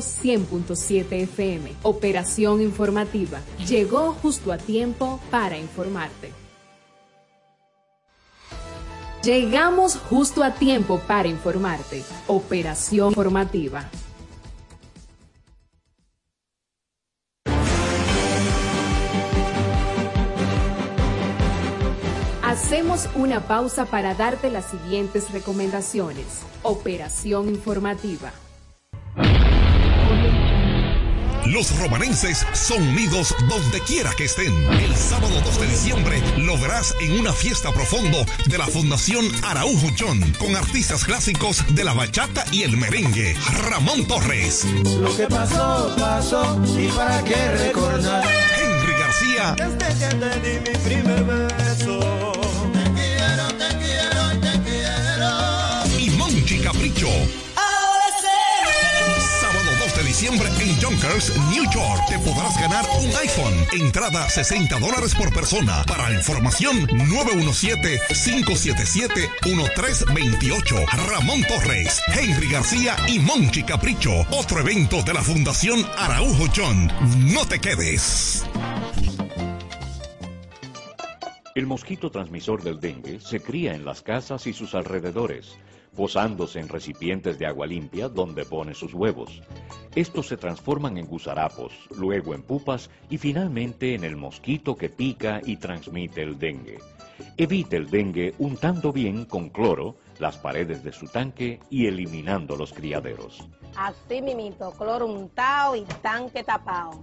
100.7 FM. Operación informativa. Llegó justo a tiempo para informarte. Llegamos justo a tiempo para informarte. Operación informativa. Hacemos una pausa para darte las siguientes recomendaciones. Operación informativa. Los romanenses son unidos donde quiera que estén. El sábado 2 de diciembre lo verás en una fiesta profundo de la Fundación Araujo John con artistas clásicos de la bachata y el merengue. Ramón Torres. Lo que pasó, pasó y para qué recordar. Henry García. Desde que te di mi primer beso. Te quiero, te quiero, te quiero. Y Monchi Capricho. Sábado 2 de diciembre en Yonkers, New York. Te podrás ganar un iPhone. Entrada 60 dólares por persona. Para información 917-577-1328. Ramón Torres, Henry García y Monchi Capricho. Otro evento de la Fundación Araujo John. No te quedes. El mosquito transmisor del dengue se cría en las casas y sus alrededores, posándose en recipientes de agua limpia donde pone sus huevos. Estos se transforman en gusarapos, luego en pupas y finalmente en el mosquito que pica y transmite el dengue. Evite el dengue untando bien con cloro las paredes de su tanque y eliminando los criaderos. Así mimito, cloro untado y tanque tapado.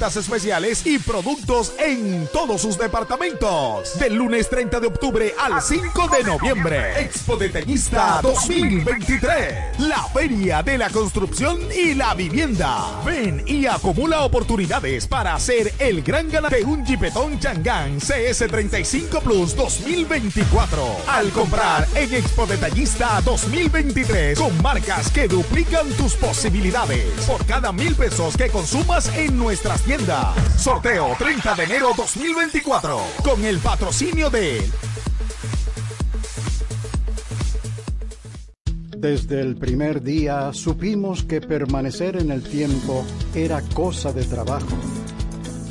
especiales y productos en todos sus departamentos. Del lunes 30 de octubre al 5 de noviembre. Expo Detallista 2023. La feria de la construcción y la vivienda. Ven y acumula oportunidades para ser el gran ganador de un Jeepetón Changán CS35 Plus 2024. Al comprar en Expo Detallista 2023 con marcas que duplican tus posibilidades. Por cada mil pesos que consumas en nuestras. Sorteo 30 de enero 2024 con el patrocinio de Desde el primer día supimos que permanecer en el tiempo era cosa de trabajo.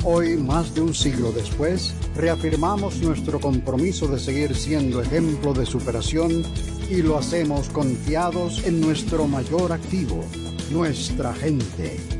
Hoy, más de un siglo después, reafirmamos nuestro compromiso de seguir siendo ejemplo de superación y lo hacemos confiados en nuestro mayor activo, nuestra gente.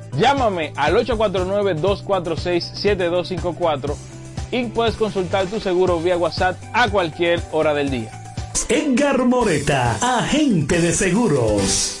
Llámame al 849-246-7254 y puedes consultar tu seguro vía WhatsApp a cualquier hora del día. Edgar Moreta, agente de seguros.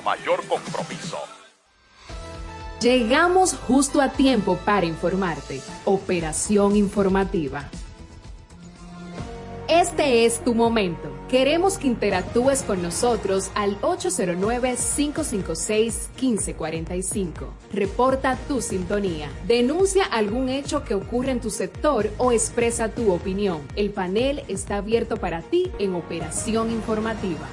mayor compromiso. Llegamos justo a tiempo para informarte. Operación informativa. Este es tu momento. Queremos que interactúes con nosotros al 809-556-1545. Reporta tu sintonía. Denuncia algún hecho que ocurre en tu sector o expresa tu opinión. El panel está abierto para ti en Operación Informativa.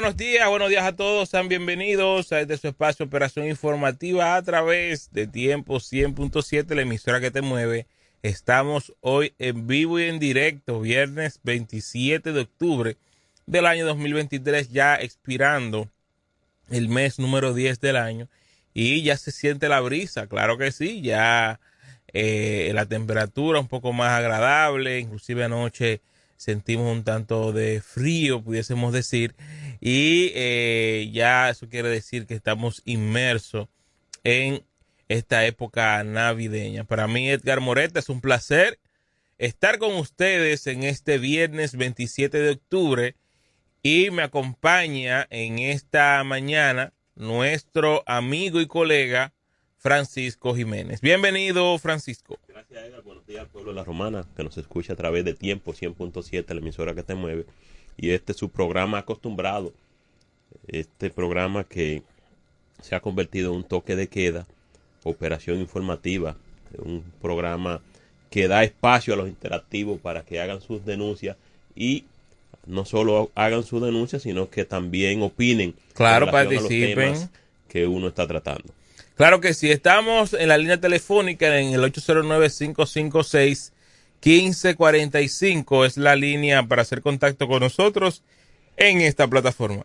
Buenos días, buenos días a todos, sean bienvenidos a este su espacio Operación Informativa a través de Tiempo 100.7, la emisora que te mueve. Estamos hoy en vivo y en directo, viernes 27 de octubre del año 2023, ya expirando el mes número 10 del año y ya se siente la brisa, claro que sí, ya eh, la temperatura un poco más agradable, inclusive anoche sentimos un tanto de frío, pudiésemos decir, y eh, ya eso quiere decir que estamos inmersos en esta época navideña. Para mí, Edgar Moreta, es un placer estar con ustedes en este viernes 27 de octubre y me acompaña en esta mañana nuestro amigo y colega Francisco Jiménez. Bienvenido, Francisco. Gracias, Edgar. Buenos días al pueblo de la Romana que nos escucha a través de Tiempo 100.7, la emisora que te mueve. Y este es su programa acostumbrado. Este programa que se ha convertido en un toque de queda, operación informativa, un programa que da espacio a los interactivos para que hagan sus denuncias y no solo hagan sus denuncias, sino que también opinen. Claro, participen. que uno está tratando. Claro que sí, estamos en la línea telefónica en el 809-556-1545. Es la línea para hacer contacto con nosotros en esta plataforma.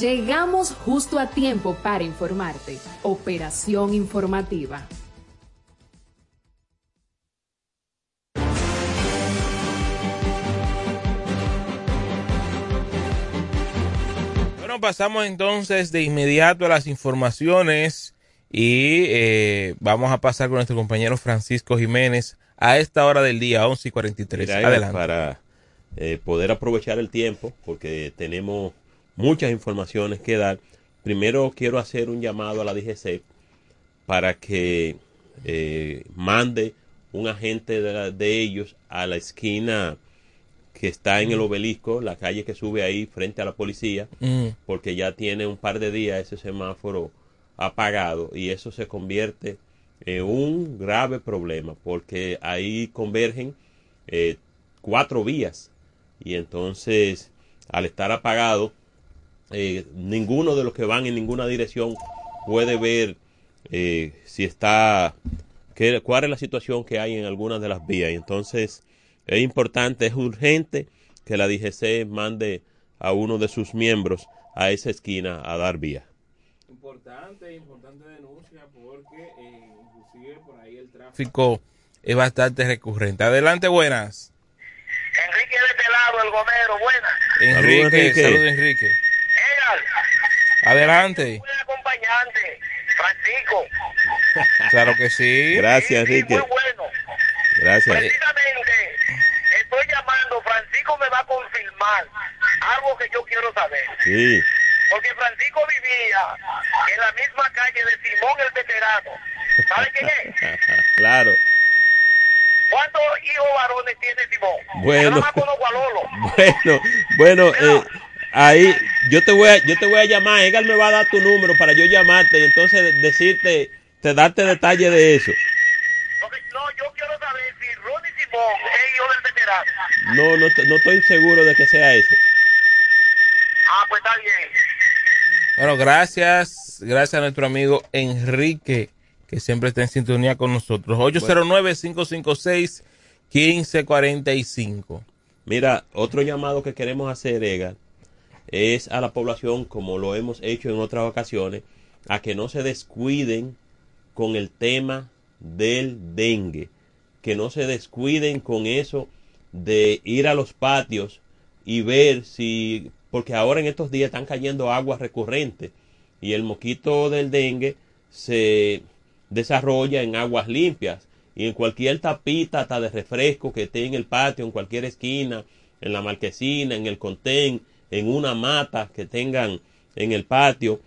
Llegamos justo a tiempo para informarte. Operación informativa. Bueno, pasamos entonces de inmediato a las informaciones y eh, vamos a pasar con nuestro compañero Francisco Jiménez a esta hora del día, 11 y 43. Mira, Adelante. Para eh, poder aprovechar el tiempo, porque tenemos muchas informaciones que dar, primero quiero hacer un llamado a la DGC para que eh, mande un agente de, la- de ellos a la esquina que está en el obelisco, la calle que sube ahí frente a la policía, Mm. porque ya tiene un par de días ese semáforo apagado y eso se convierte en un grave problema porque ahí convergen eh, cuatro vías. Y entonces al estar apagado eh, ninguno de los que van en ninguna dirección puede ver eh, si está qué, cuál es la situación que hay en algunas de las vías y entonces es importante es urgente que la DGC mande a uno de sus miembros a esa esquina a dar vía Importante, importante denuncia porque eh, inclusive por ahí el tráfico es bastante recurrente. Adelante, buenas. Enrique de este lado, el gomero, buena. Enrique, Enrique. saludos Enrique. Adelante. buen acompañante, Francisco. Claro que sí. gracias Sí, muy bueno. gracias Precisamente, estoy llamando, Francisco me va a confirmar algo que yo quiero saber. sí Porque Francisco vivía en la misma calle de Simón el Veterano. ¿Sabe quién es? claro ¿Cuántos hijos varones tiene Simón? Bueno. Yo a Lolo. bueno bueno eh, ahí yo te voy a yo te voy a llamar Edgar me va a dar tu número para yo llamarte y entonces decirte te darte detalle de eso no, yo quiero saber si Ronnie Simón es hijo del veterano. no no no estoy seguro de que sea eso Ah, pues está bien. Bueno, gracias. Gracias a nuestro amigo Enrique, que siempre está en sintonía con nosotros. 809-556-1545. Mira, otro llamado que queremos hacer, Edgar, es a la población, como lo hemos hecho en otras ocasiones, a que no se descuiden con el tema del dengue, que no se descuiden con eso de ir a los patios y ver si, porque ahora en estos días están cayendo aguas recurrentes y el mosquito del dengue se desarrolla en aguas limpias y en cualquier tapita hasta de refresco que esté en el patio, en cualquier esquina, en la marquesina, en el contén, en una mata que tengan en el patio,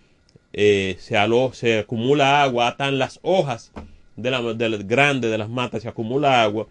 eh, se, alo- se acumula agua, hasta en las hojas de la, de la- grande de las matas se acumula agua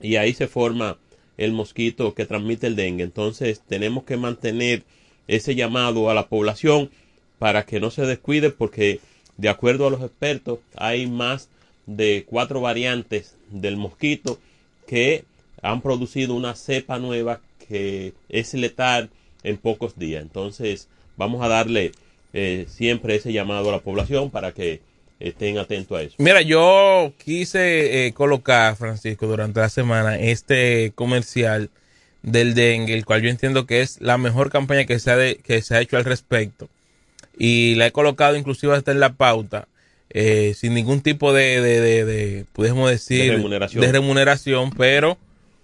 y ahí se forma el mosquito que transmite el dengue. Entonces tenemos que mantener ese llamado a la población para que no se descuide porque de acuerdo a los expertos hay más de cuatro variantes del mosquito que han producido una cepa nueva que es letal en pocos días. Entonces vamos a darle eh, siempre ese llamado a la población para que estén atentos a eso. Mira, yo quise eh, colocar, Francisco, durante la semana este comercial del dengue, el cual yo entiendo que es la mejor campaña que se ha, de- que se ha hecho al respecto. Y la he colocado inclusive hasta en la pauta, eh, sin ningún tipo de, de, de, de, podemos decir, De remuneración. de remuneración, pero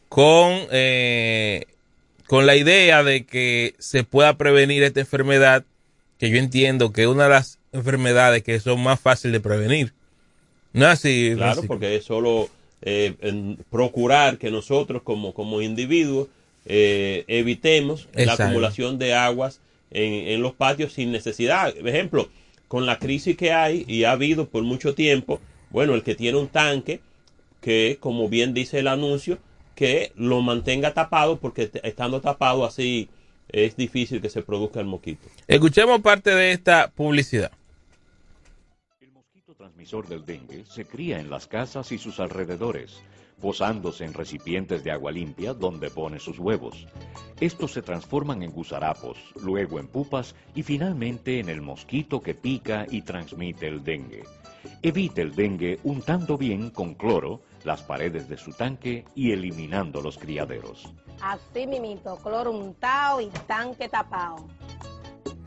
con, eh, con la idea de que se pueda prevenir esta enfermedad, que yo entiendo que es una de las enfermedades que son más fáciles de prevenir. No así, Claro, porque es solo eh, en procurar que nosotros como, como individuos eh, evitemos la acumulación de aguas en, en los patios sin necesidad. Por ejemplo, con la crisis que hay y ha habido por mucho tiempo, bueno, el que tiene un tanque, que como bien dice el anuncio, que lo mantenga tapado porque estando tapado así es difícil que se produzca el mosquito. Escuchemos parte de esta publicidad. El transmisor del dengue se cría en las casas y sus alrededores, posándose en recipientes de agua limpia donde pone sus huevos. Estos se transforman en gusarapos, luego en pupas y finalmente en el mosquito que pica y transmite el dengue. Evite el dengue untando bien con cloro las paredes de su tanque y eliminando los criaderos. Así mimito, cloro untado y tanque tapado.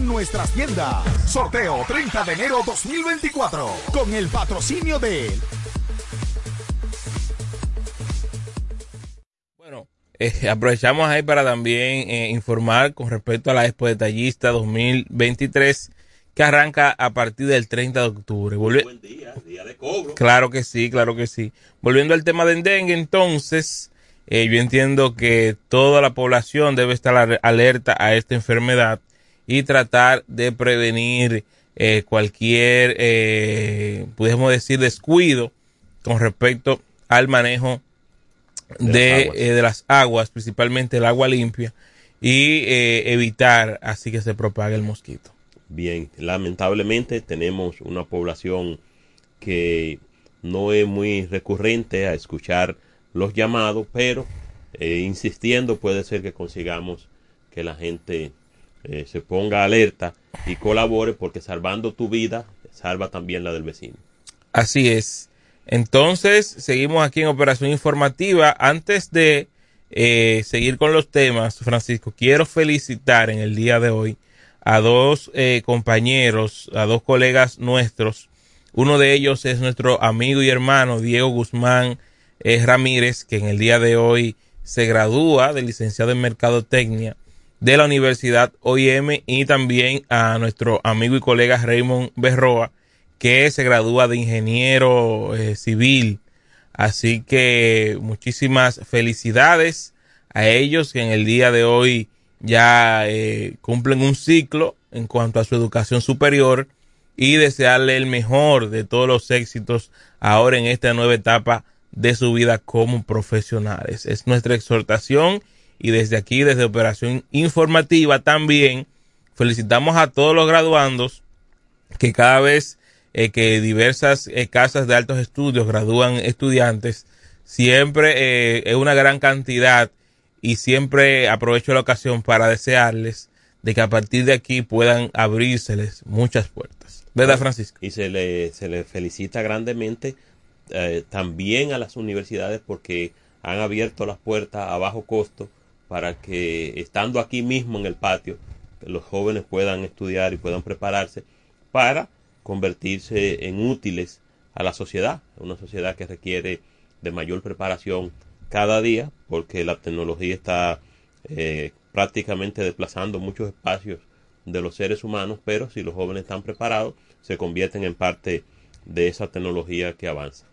nuestras tiendas. Sorteo 30 de enero 2024 con el patrocinio de Bueno, eh, aprovechamos ahí para también eh, informar con respecto a la Expo Detallista 2023 que arranca a partir del 30 de octubre. Volvi- Buen día, día de cobro. Claro que sí, claro que sí. Volviendo al tema del dengue, entonces, eh, yo entiendo que toda la población debe estar al- alerta a esta enfermedad y tratar de prevenir eh, cualquier, eh, podemos decir, descuido con respecto al manejo De de, las aguas. eh, de las aguas, principalmente el agua limpia, y eh, evitar así que se propague el mosquito. Bien, lamentablemente tenemos una población que no es muy recurrente a escuchar los llamados, pero insistiendo puede ser que consigamos que la gente eh, se ponga alerta y colabore porque salvando tu vida salva también la del vecino. Así es. Entonces, seguimos aquí en Operación Informativa. Antes de eh, seguir con los temas, Francisco, quiero felicitar en el día de hoy a dos eh, compañeros, a dos colegas nuestros. Uno de ellos es nuestro amigo y hermano Diego Guzmán eh, Ramírez, que en el día de hoy se gradúa de licenciado en Mercadotecnia de la Universidad OIM y también a nuestro amigo y colega Raymond Berroa, que se gradúa de ingeniero eh, civil. Así que muchísimas felicidades a ellos que en el día de hoy ya eh, cumplen un ciclo en cuanto a su educación superior y desearle el mejor de todos los éxitos ahora en esta nueva etapa de su vida como profesionales. Es nuestra exhortación y desde aquí, desde Operación Informativa también, felicitamos a todos los graduandos que cada vez eh, que diversas eh, casas de altos estudios gradúan estudiantes, siempre eh, es una gran cantidad y siempre aprovecho la ocasión para desearles de que a partir de aquí puedan abrírseles muchas puertas. ¿Verdad, Francisco? Y se le, se le felicita grandemente también a las universidades porque han abierto las puertas a bajo costo para que estando aquí mismo en el patio los jóvenes puedan estudiar y puedan prepararse para convertirse en útiles a la sociedad, una sociedad que requiere de mayor preparación cada día porque la tecnología está eh, prácticamente desplazando muchos espacios de los seres humanos, pero si los jóvenes están preparados, se convierten en parte de esa tecnología que avanza.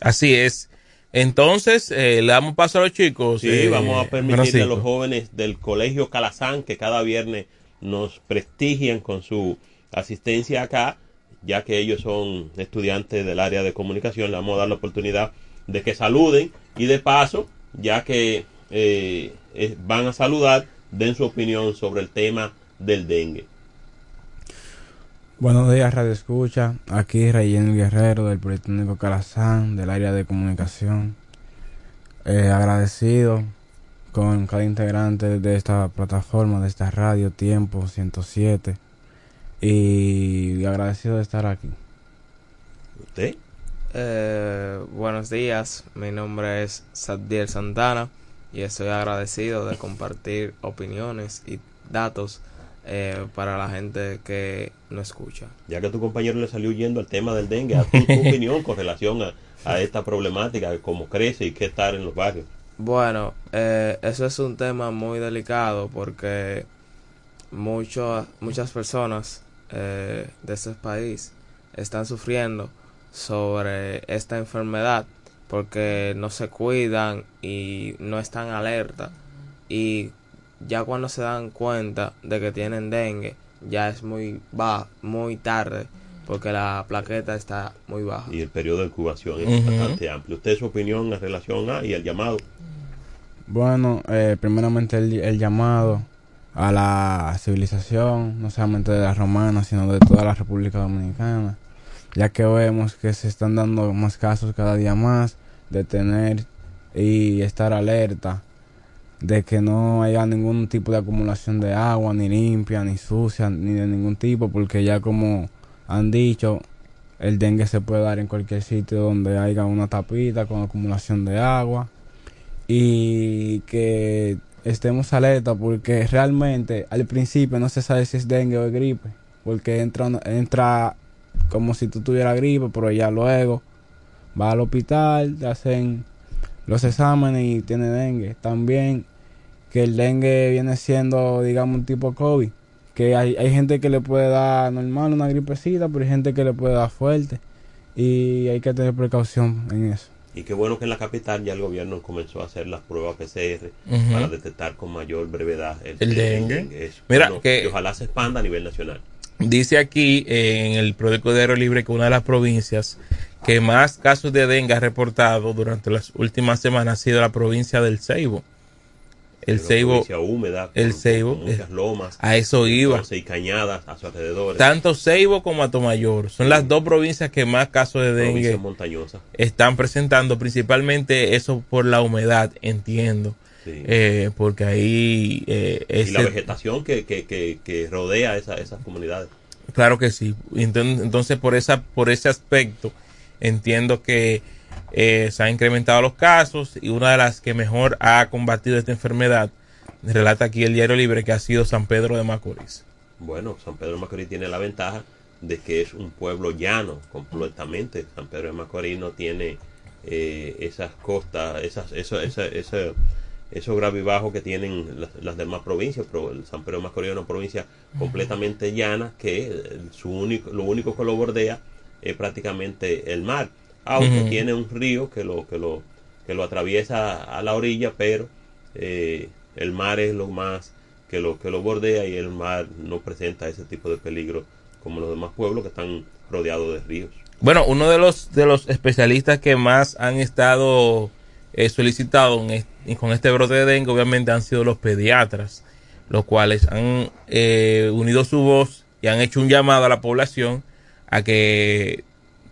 Así es. Entonces, eh, le damos paso a los chicos. Sí, eh, vamos a permitirle a los jóvenes del Colegio Calazán que cada viernes nos prestigian con su asistencia acá, ya que ellos son estudiantes del área de comunicación, le vamos a dar la oportunidad de que saluden y de paso, ya que eh, van a saludar, den su opinión sobre el tema del dengue. Buenos días, Radio Escucha. Aquí Reyén Guerrero del Politécnico Calazán, del área de comunicación. Eh, agradecido con cada integrante de esta plataforma, de esta radio Tiempo 107. Y agradecido de estar aquí. ¿Usted? Eh, buenos días, mi nombre es Sadiel Santana y estoy agradecido de compartir opiniones y datos eh, para la gente que no escucha. Ya que tu compañero le salió huyendo al tema del dengue, haz tu, tu opinión con relación a, a esta problemática, de cómo crece y qué estar en los barrios. Bueno, eh, eso es un tema muy delicado porque mucho, muchas personas eh, de este país están sufriendo sobre esta enfermedad porque no se cuidan y no están alerta y ya cuando se dan cuenta de que tienen dengue ya es muy va muy tarde porque la plaqueta está muy baja y el periodo de incubación es bastante amplio. ¿Usted su opinión en relación a y el llamado? Bueno, eh, primeramente el, el llamado a la civilización, no solamente de la romana, sino de toda la República Dominicana, ya que vemos que se están dando más casos cada día más de tener y estar alerta de que no haya ningún tipo de acumulación de agua, ni limpia, ni sucia, ni de ningún tipo, porque ya como han dicho, el dengue se puede dar en cualquier sitio donde haya una tapita con acumulación de agua y que estemos alerta porque realmente al principio no se sabe si es dengue o es gripe porque entra entra como si tú tuvieras gripe pero ya luego va al hospital te hacen los exámenes y tiene dengue. También que el dengue viene siendo digamos un tipo COVID que hay, hay gente que le puede dar normal una gripecita pero hay gente que le puede dar fuerte y hay que tener precaución en eso Y qué bueno que en la capital ya el gobierno comenzó a hacer las pruebas PCR para detectar con mayor brevedad el, El dengue. Mira, bueno que- y ojalá se expanda a nivel nacional. Dice aquí eh, en el periódico Diario Libre que una de las provincias que más casos de dengue ha reportado durante las últimas semanas ha sido la provincia del Ceibo. El Ceibo, húmeda, el con- Ceibo, con muchas lomas, a eso iba. y cañadas a su alrededor. Tanto Ceibo como Atomayor son las dos provincias que más casos de dengue están presentando, principalmente eso por la humedad, entiendo. Sí. Eh, porque ahí eh, y la vegetación que, que, que, que rodea esa- esas comunidades. Claro que sí. Enton- Entonces, por esa, por ese aspecto, entiendo que eh, se han incrementado los casos y una de las que mejor ha combatido esta enfermedad, relata aquí el Diario Libre, que ha sido San Pedro de Macorís. Bueno, San Pedro de Macorís tiene la ventaja de que es un pueblo llano completamente. San Pedro de Macorís no tiene eh, esas costas, esas, eso, esa, esa- esos graves y bajos que tienen las, las demás provincias, pero el San Pedro de Macorís es una provincia completamente llana que su único, lo único que lo bordea es prácticamente el mar, aunque Ujú. tiene un río que lo, que lo, que lo atraviesa a la orilla, pero eh, el mar es lo más que lo que lo bordea y el mar no presenta ese tipo de peligro como los demás pueblos que están rodeados de ríos. Bueno, uno de los, de los especialistas que más han estado eh, solicitados en est- con este brote de dengue, obviamente, han sido los pediatras, los cuales han eh, unido su voz y han hecho un llamado a la población a que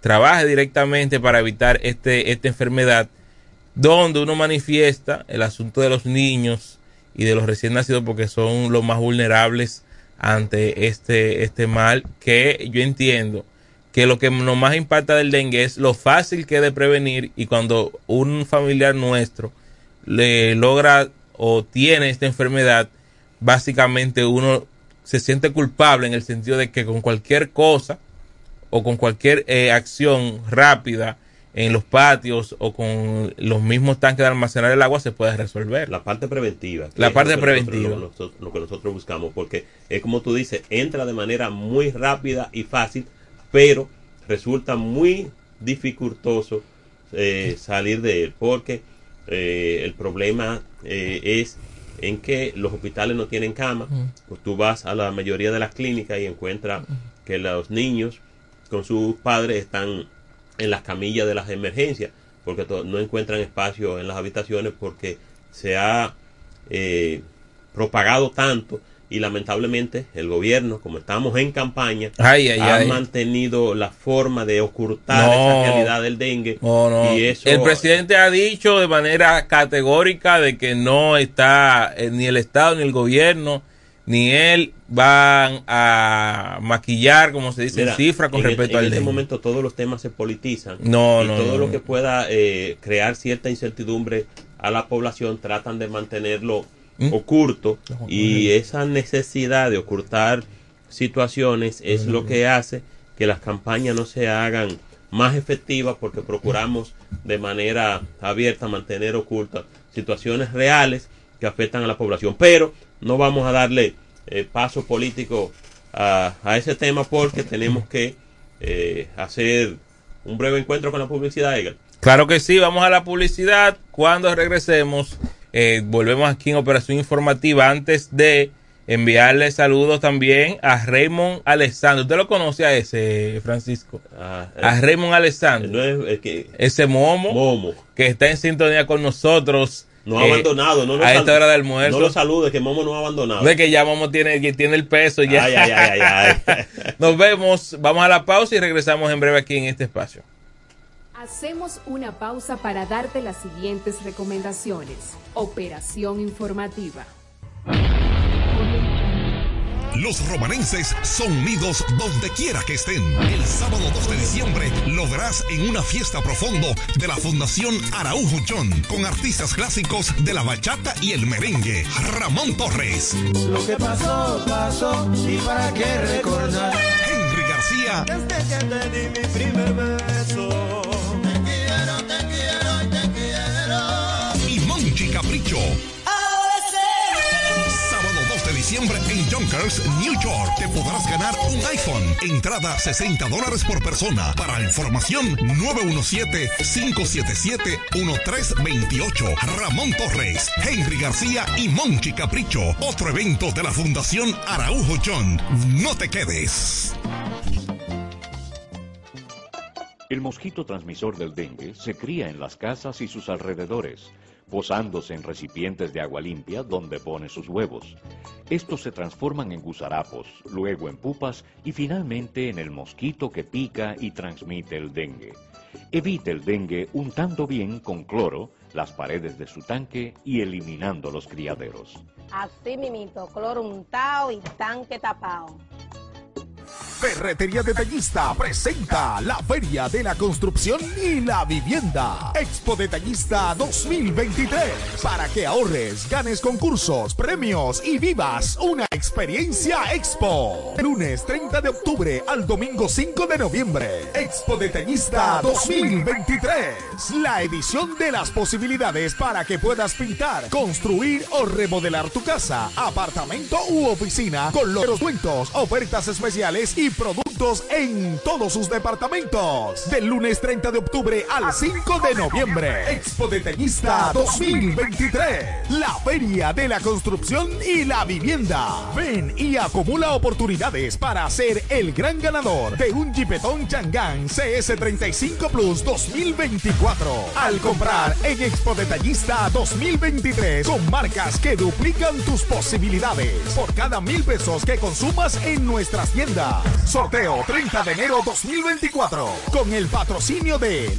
trabaje directamente para evitar este, esta enfermedad, donde uno manifiesta el asunto de los niños y de los recién nacidos, porque son los más vulnerables ante este, este mal, que yo entiendo que lo que nos más impacta del dengue es lo fácil que es de prevenir y cuando un familiar nuestro le logra o tiene esta enfermedad, básicamente uno se siente culpable en el sentido de que con cualquier cosa o con cualquier eh, acción rápida en los patios o con los mismos tanques de almacenar el agua se puede resolver. La parte preventiva. La parte lo nosotros- preventiva. lo, lo que nosotros buscamos, porque es como tú dices, entra de manera muy rápida y fácil, pero resulta muy dificultoso eh, salir de él, porque eh, el problema eh, es en que los hospitales no tienen cama. Pues tú vas a la mayoría de las clínicas y encuentras que los niños con sus padres están en las camillas de las emergencias porque no encuentran espacio en las habitaciones porque se ha eh, propagado tanto y lamentablemente el gobierno, como estamos en campaña, Ay, ay, ha ay. mantenido la forma de ocultar No. esa realidad del dengue. No, no. Y eso, El presidente ha dicho de manera categórica de que no está eh, ni el Estado ni el gobierno ni él van a maquillar, como se dice, Mira, en cifra con en respecto este, al en este momento todos los temas se politizan No, y no, todo no, lo no. que pueda eh, crear cierta incertidumbre a la población tratan de mantenerlo ¿Mm? oculto y esa necesidad de ocultar situaciones es lo que hace que las campañas no se hagan más efectivas porque procuramos de manera abierta mantener ocultas situaciones reales que afectan a la población pero no vamos a darle eh, paso político a, a, ese tema porque tenemos que eh, hacer un breve encuentro con la publicidad, Edgar. Claro que sí, vamos a la publicidad. Cuando regresemos, eh, volvemos aquí en Operación Informativa antes de enviarle saludos también a Raymond Alessandro. ¿Usted lo conoce a ese, Francisco? Ah, a Raymond Alessandro. Es que, ese momo, momo, que está en sintonía con nosotros. No ha eh, abandonado, no a esta hora del almuerzo. No lo salude, que Momo no ha abandonado. Ve que ya Momo tiene, tiene el peso ya. Ay, ay, ay, ay, Nos vemos, vamos a la pausa y regresamos en breve aquí en este espacio. Hacemos una pausa para darte las siguientes recomendaciones. Operación informativa. Los romanenses son unidos donde quiera que estén. El sábado 2 de diciembre lo verás en una fiesta profundo de la Fundación Araujo John con artistas clásicos de la bachata y el merengue. Ramón Torres. Lo que pasó, pasó y para qué recordar. Henry García. Desde que te di mi primer beso. Diciembre en Junkers, New York. Te podrás ganar un iPhone. Entrada 60 dólares por persona. Para información 917-577-1328. Ramón Torres, Henry García y Monchi Capricho. Otro evento de la Fundación Araujo John. No te quedes. El mosquito transmisor del dengue se cría en las casas y sus alrededores posándose en recipientes de agua limpia donde pone sus huevos. Estos se transforman en gusarapos, luego en pupas y finalmente en el mosquito que pica y transmite el dengue. Evite el dengue untando bien con cloro las paredes de su tanque y eliminando los criaderos. Así mimito, cloro untado y tanque tapado. Ferretería Detallista presenta la Feria de la Construcción y la Vivienda. Expo Detallista 2023. Para que ahorres, ganes concursos, premios y vivas una experiencia Expo. Lunes 30 de octubre al domingo 5 de noviembre. Expo Detallista 2023. La edición de las posibilidades para que puedas pintar, construir o remodelar tu casa, apartamento u oficina con los descuentos, ofertas especiales y productos en todos sus departamentos. Del lunes 30 de octubre al 5 de noviembre. Expo Detallista 2023. La feria de la construcción y la vivienda. Ven y acumula oportunidades para ser el gran ganador de un Jeepetón Changán CS35 Plus 2024. Al comprar en Expo Detallista 2023 con marcas que duplican tus posibilidades por cada mil pesos que consumas en nuestras tiendas. Sorteo 30 de enero 2024 con el patrocinio de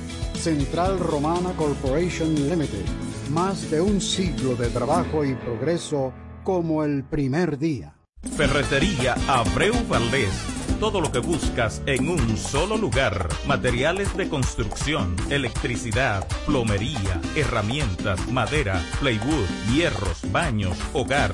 Central Romana Corporation Limited, más de un siglo de trabajo y progreso como el primer día. Ferretería Abreu Valdés. Todo lo que buscas en un solo lugar. Materiales de construcción, electricidad, plomería, herramientas, madera, plywood, hierros, baños, hogar.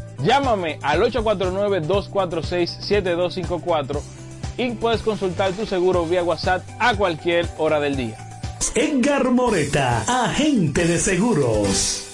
Llámame al 849-246-7254 y puedes consultar tu seguro vía WhatsApp a cualquier hora del día. Edgar Moreta, agente de seguros.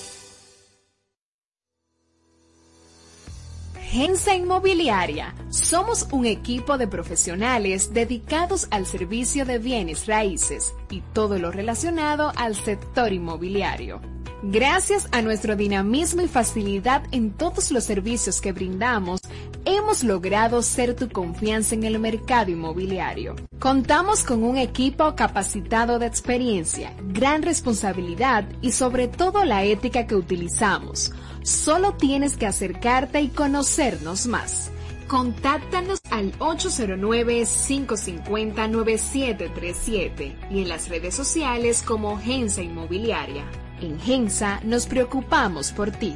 Gensa Inmobiliaria. Somos un equipo de profesionales dedicados al servicio de bienes raíces y todo lo relacionado al sector inmobiliario. Gracias a nuestro dinamismo y facilidad en todos los servicios que brindamos, hemos logrado ser tu confianza en el mercado inmobiliario. Contamos con un equipo capacitado de experiencia, gran responsabilidad y sobre todo la ética que utilizamos. Solo tienes que acercarte y conocernos más. Contáctanos al 809-550-9737 y en las redes sociales como Gensa Inmobiliaria. En Gensa nos preocupamos por ti.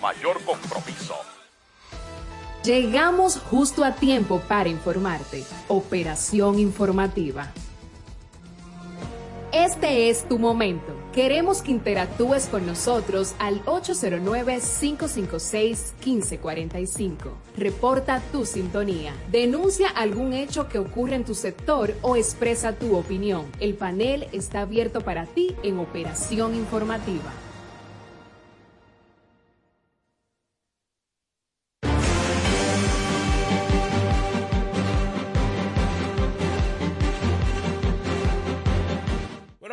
mayor compromiso. Llegamos justo a tiempo para informarte. Operación informativa. Este es tu momento. Queremos que interactúes con nosotros al 809-556-1545. Reporta tu sintonía. Denuncia algún hecho que ocurre en tu sector o expresa tu opinión. El panel está abierto para ti en Operación Informativa.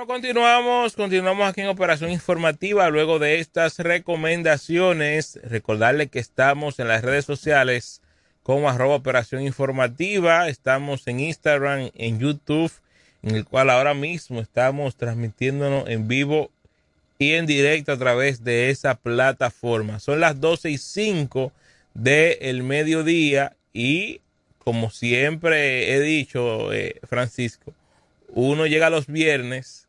Continuamos, continuamos aquí en Operación Informativa. Luego de estas recomendaciones, recordarle que estamos en las redes sociales como arroba Operación Informativa. Estamos en Instagram, en YouTube, en el cual ahora mismo estamos transmitiéndonos en vivo y en directo a través de esa plataforma. Son las 12 y 5 del mediodía y como siempre he dicho, eh, Francisco, uno llega los viernes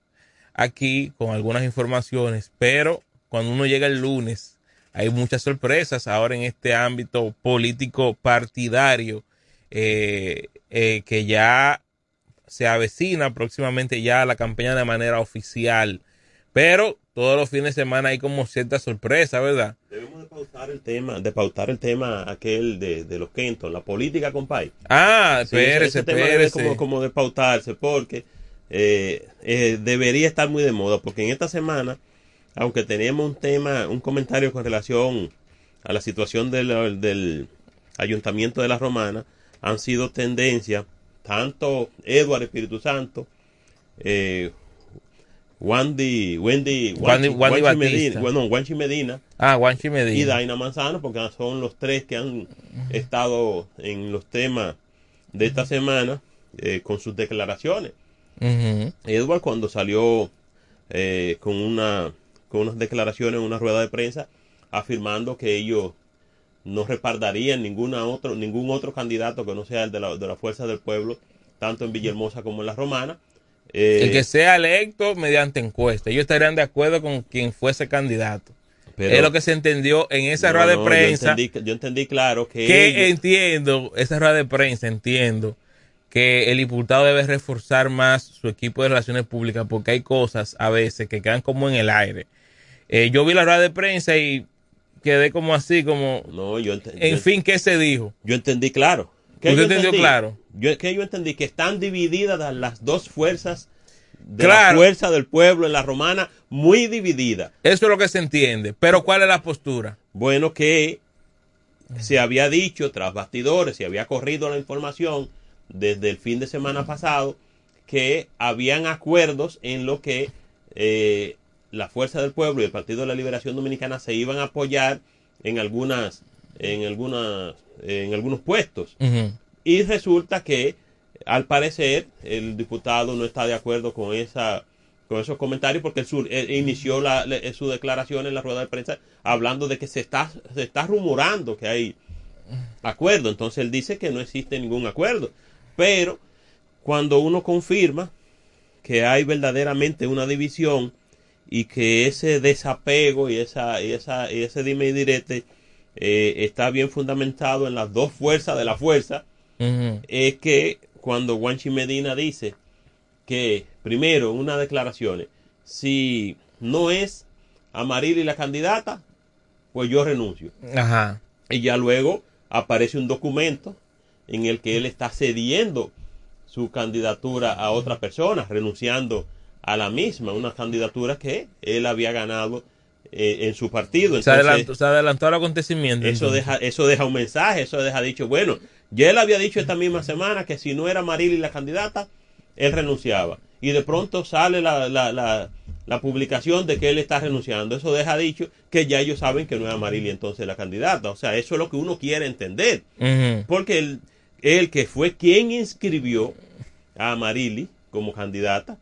aquí con algunas informaciones, pero cuando uno llega el lunes hay muchas sorpresas ahora en este ámbito político partidario eh, eh, que ya se avecina próximamente ya la campaña de manera oficial, pero todos los fines de semana hay como cierta sorpresa, ¿verdad? Debemos de pautar el tema, de pautar el tema aquel de, de los Kenton, la política, compadre. Ah, Sí, ese- espérese, ese tema debe espérese. como, como de pautarse, porque eh, eh, debería estar muy de moda, porque en esta semana, aunque teníamos un tema, un comentario con relación a la situación del, del ayuntamiento de la Romana, han sido tendencia, tanto Edward Espíritu Santo, eh, Wandy, Wendy, Wandy- Wandy Batista. Medina, bueno, Wanchi Medina, Ah, Medina. y Daina Manzano, porque son los tres que han estado en los temas de esta semana eh, con sus declaraciones. Ujú. Edward cuando salió eh, con una con unas declaraciones en una rueda de prensa afirmando que ellos no respaldarían ninguna otro ningún otro candidato que no sea el de la, de la fuerza del pueblo tanto en Villahermosa como en la Romana Eh, el que sea electo mediante encuesta. Ellos estarían de acuerdo con quien fuese candidato. Pero- es lo que se entendió en esa no, rueda de no, prensa. yo entendí, yo entendí claro que, que ellos- entiendo, esa rueda de prensa, entiendo que el diputado debe reforzar más su equipo de relaciones públicas porque hay cosas a veces que quedan como en el aire. Eh, yo vi la rueda de prensa y quedé como así, como... No, yo En yo- fin, ¿qué se dijo? Yo entendí claro. ¿Qué ¿Usted yo entendió entendí? claro? Yo, que yo entendí que están divididas las- las dos fuerzas de Claro. la fuerza del pueblo en la romana, muy dividida. Eso es lo que se entiende. Pero ¿cuál es la postura? Bueno, que se había dicho tras bastidores, se había corrido la información desde el fin de semana pasado, que habían acuerdos en lo que eh, la Fuerza del Pueblo y el Partido de la Liberación Dominicana se iban a apoyar en algunas, en algunas, en algunos puestos. Y resulta que, al parecer, el diputado no está de acuerdo con esa con esos comentarios porque él, su- él inició la, la- su declaración en la rueda de prensa hablando de que se está se está rumorando que hay acuerdo. Entonces él dice que no existe ningún acuerdo. Pero cuando uno confirma que hay verdaderamente una división y que ese desapego y esa y esa y ese dime y direte eh, está bien fundamentado en las dos fuerzas de la fuerza es que cuando Guanchi Medina dice que primero una declaración si no es Amarili la candidata pues yo renuncio Ajá. y ya luego aparece un documento en el que él está cediendo su candidatura a otra persona, renunciando a la misma, una candidatura que él había ganado eh, en su partido. se, adelantó, se adelantó al acontecimiento. eso entonces. deja, eso deja un mensaje, eso deja dicho, bueno, ya él había dicho esta misma semana que si no era Marili la candidata, él renunciaba. Y de pronto sale la, la, la, la publicación de que él está renunciando. Eso deja dicho que ya ellos saben que no era Marili entonces la candidata. O sea, eso es lo que uno quiere entender. Porque el, el que fue quien inscribió a Marili como candidata,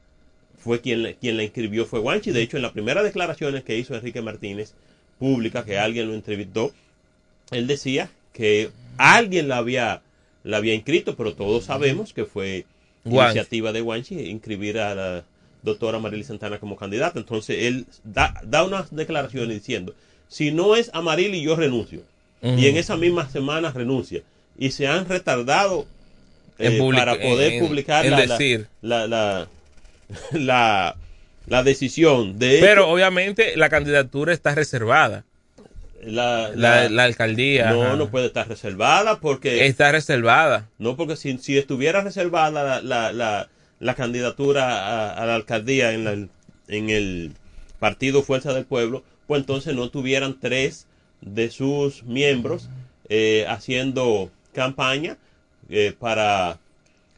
fue quien, la- quien la inscribió, fue Guanchi. De hecho, en las primeras declaraciones que hizo Enrique Martínez, pública, que alguien lo entrevistó, él decía que alguien la había, la había inscrito, pero todos sabemos que fue Guanchi. iniciativa de Guanchi inscribir a la doctora Marili Santana como candidata. Entonces, él da, da unas declaraciones diciendo, si no es a Marili, yo renuncio. Y en esa misma semana renuncia. Y se han retardado eh, para poder en- publicar en la, la- decir. la, la, la, la decisión de Pero obviamente la candidatura está reservada. la, La, la alcaldía no, ajá. no puede estar reservada porque está reservada. no porque si, si estuviera reservada la, la, la, la candidatura a, a la alcaldía en, la, en el partido Fuerza del Pueblo, pues entonces no tuvieran tres de sus miembros eh, haciendo campaña eh, para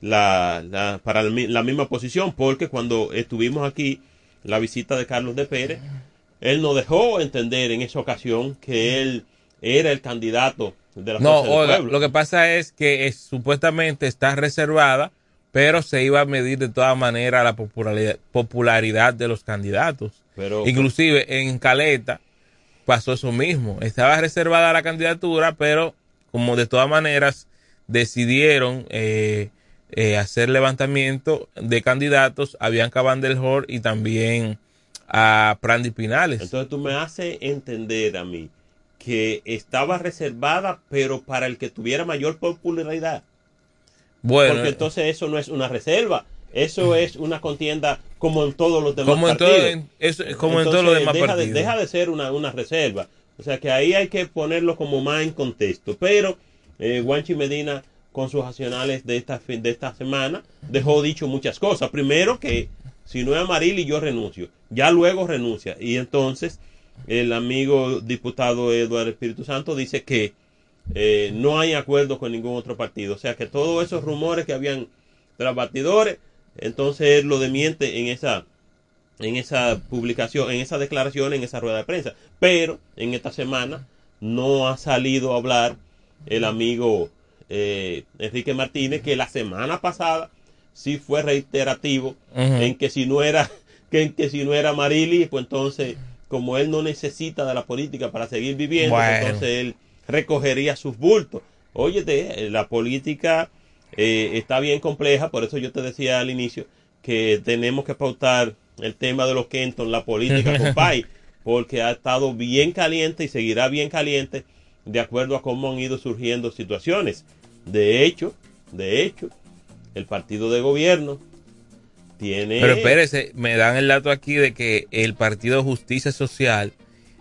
la, la- para la, mi- la misma posición, porque cuando estuvimos aquí, la visita de Carlos de Pérez, él nos dejó entender en esa ocasión que él era el candidato de la No, oiga, lo que pasa es que es- supuestamente está reservada, pero se iba a medir de todas maneras la popularidad, popularidad de los candidatos. Pero- Inclusive en Caleta pasó eso mismo. Estaba reservada la candidatura, pero como de todas maneras decidieron eh, eh, hacer levantamiento de candidatos a Bianca Van der Hoor y también a Prandi Pinales. Entonces tú me haces entender a mí que estaba reservada, pero para el que tuviera mayor popularidad. bueno, Porque entonces eso no es una reserva, eso es una contienda como en todos los demás como en, todo, partidos. eso- como en todos los demás deja partidos. De, deja de ser una, una reserva. O sea que ahí hay que ponerlo como más en contexto. Pero eh, Guanchi Medina, con sus accionales de esta, de esta semana, dejó dicho muchas cosas. Primero que si no es Amarili yo renuncio. Ya luego renuncia. Y entonces el amigo diputado Eduardo Espíritu Santo dice que eh, no hay acuerdo con ningún otro partido. O sea que todos esos rumores que habían los batidores, entonces él lo demiente en esa en esa publicación, en esa declaración, en esa rueda de prensa. Pero en esta semana no ha salido a hablar el amigo eh, Enrique Martínez, que la semana pasada sí fue reiterativo en que si no era que, que si no era Marili, pues entonces como él no necesita de la política para seguir viviendo, pues Bueno. entonces él recogería sus bultos. Óyete, eh, la política eh, está bien compleja, por eso yo te decía al inicio que tenemos que pautar el tema de los Kenton, la política, compadre, porque ha estado bien caliente y seguirá bien caliente de acuerdo a cómo han ido surgiendo situaciones. De hecho, de hecho, el partido de gobierno tiene... Pero espérese, me dan el dato aquí de que el Partido Justicia Social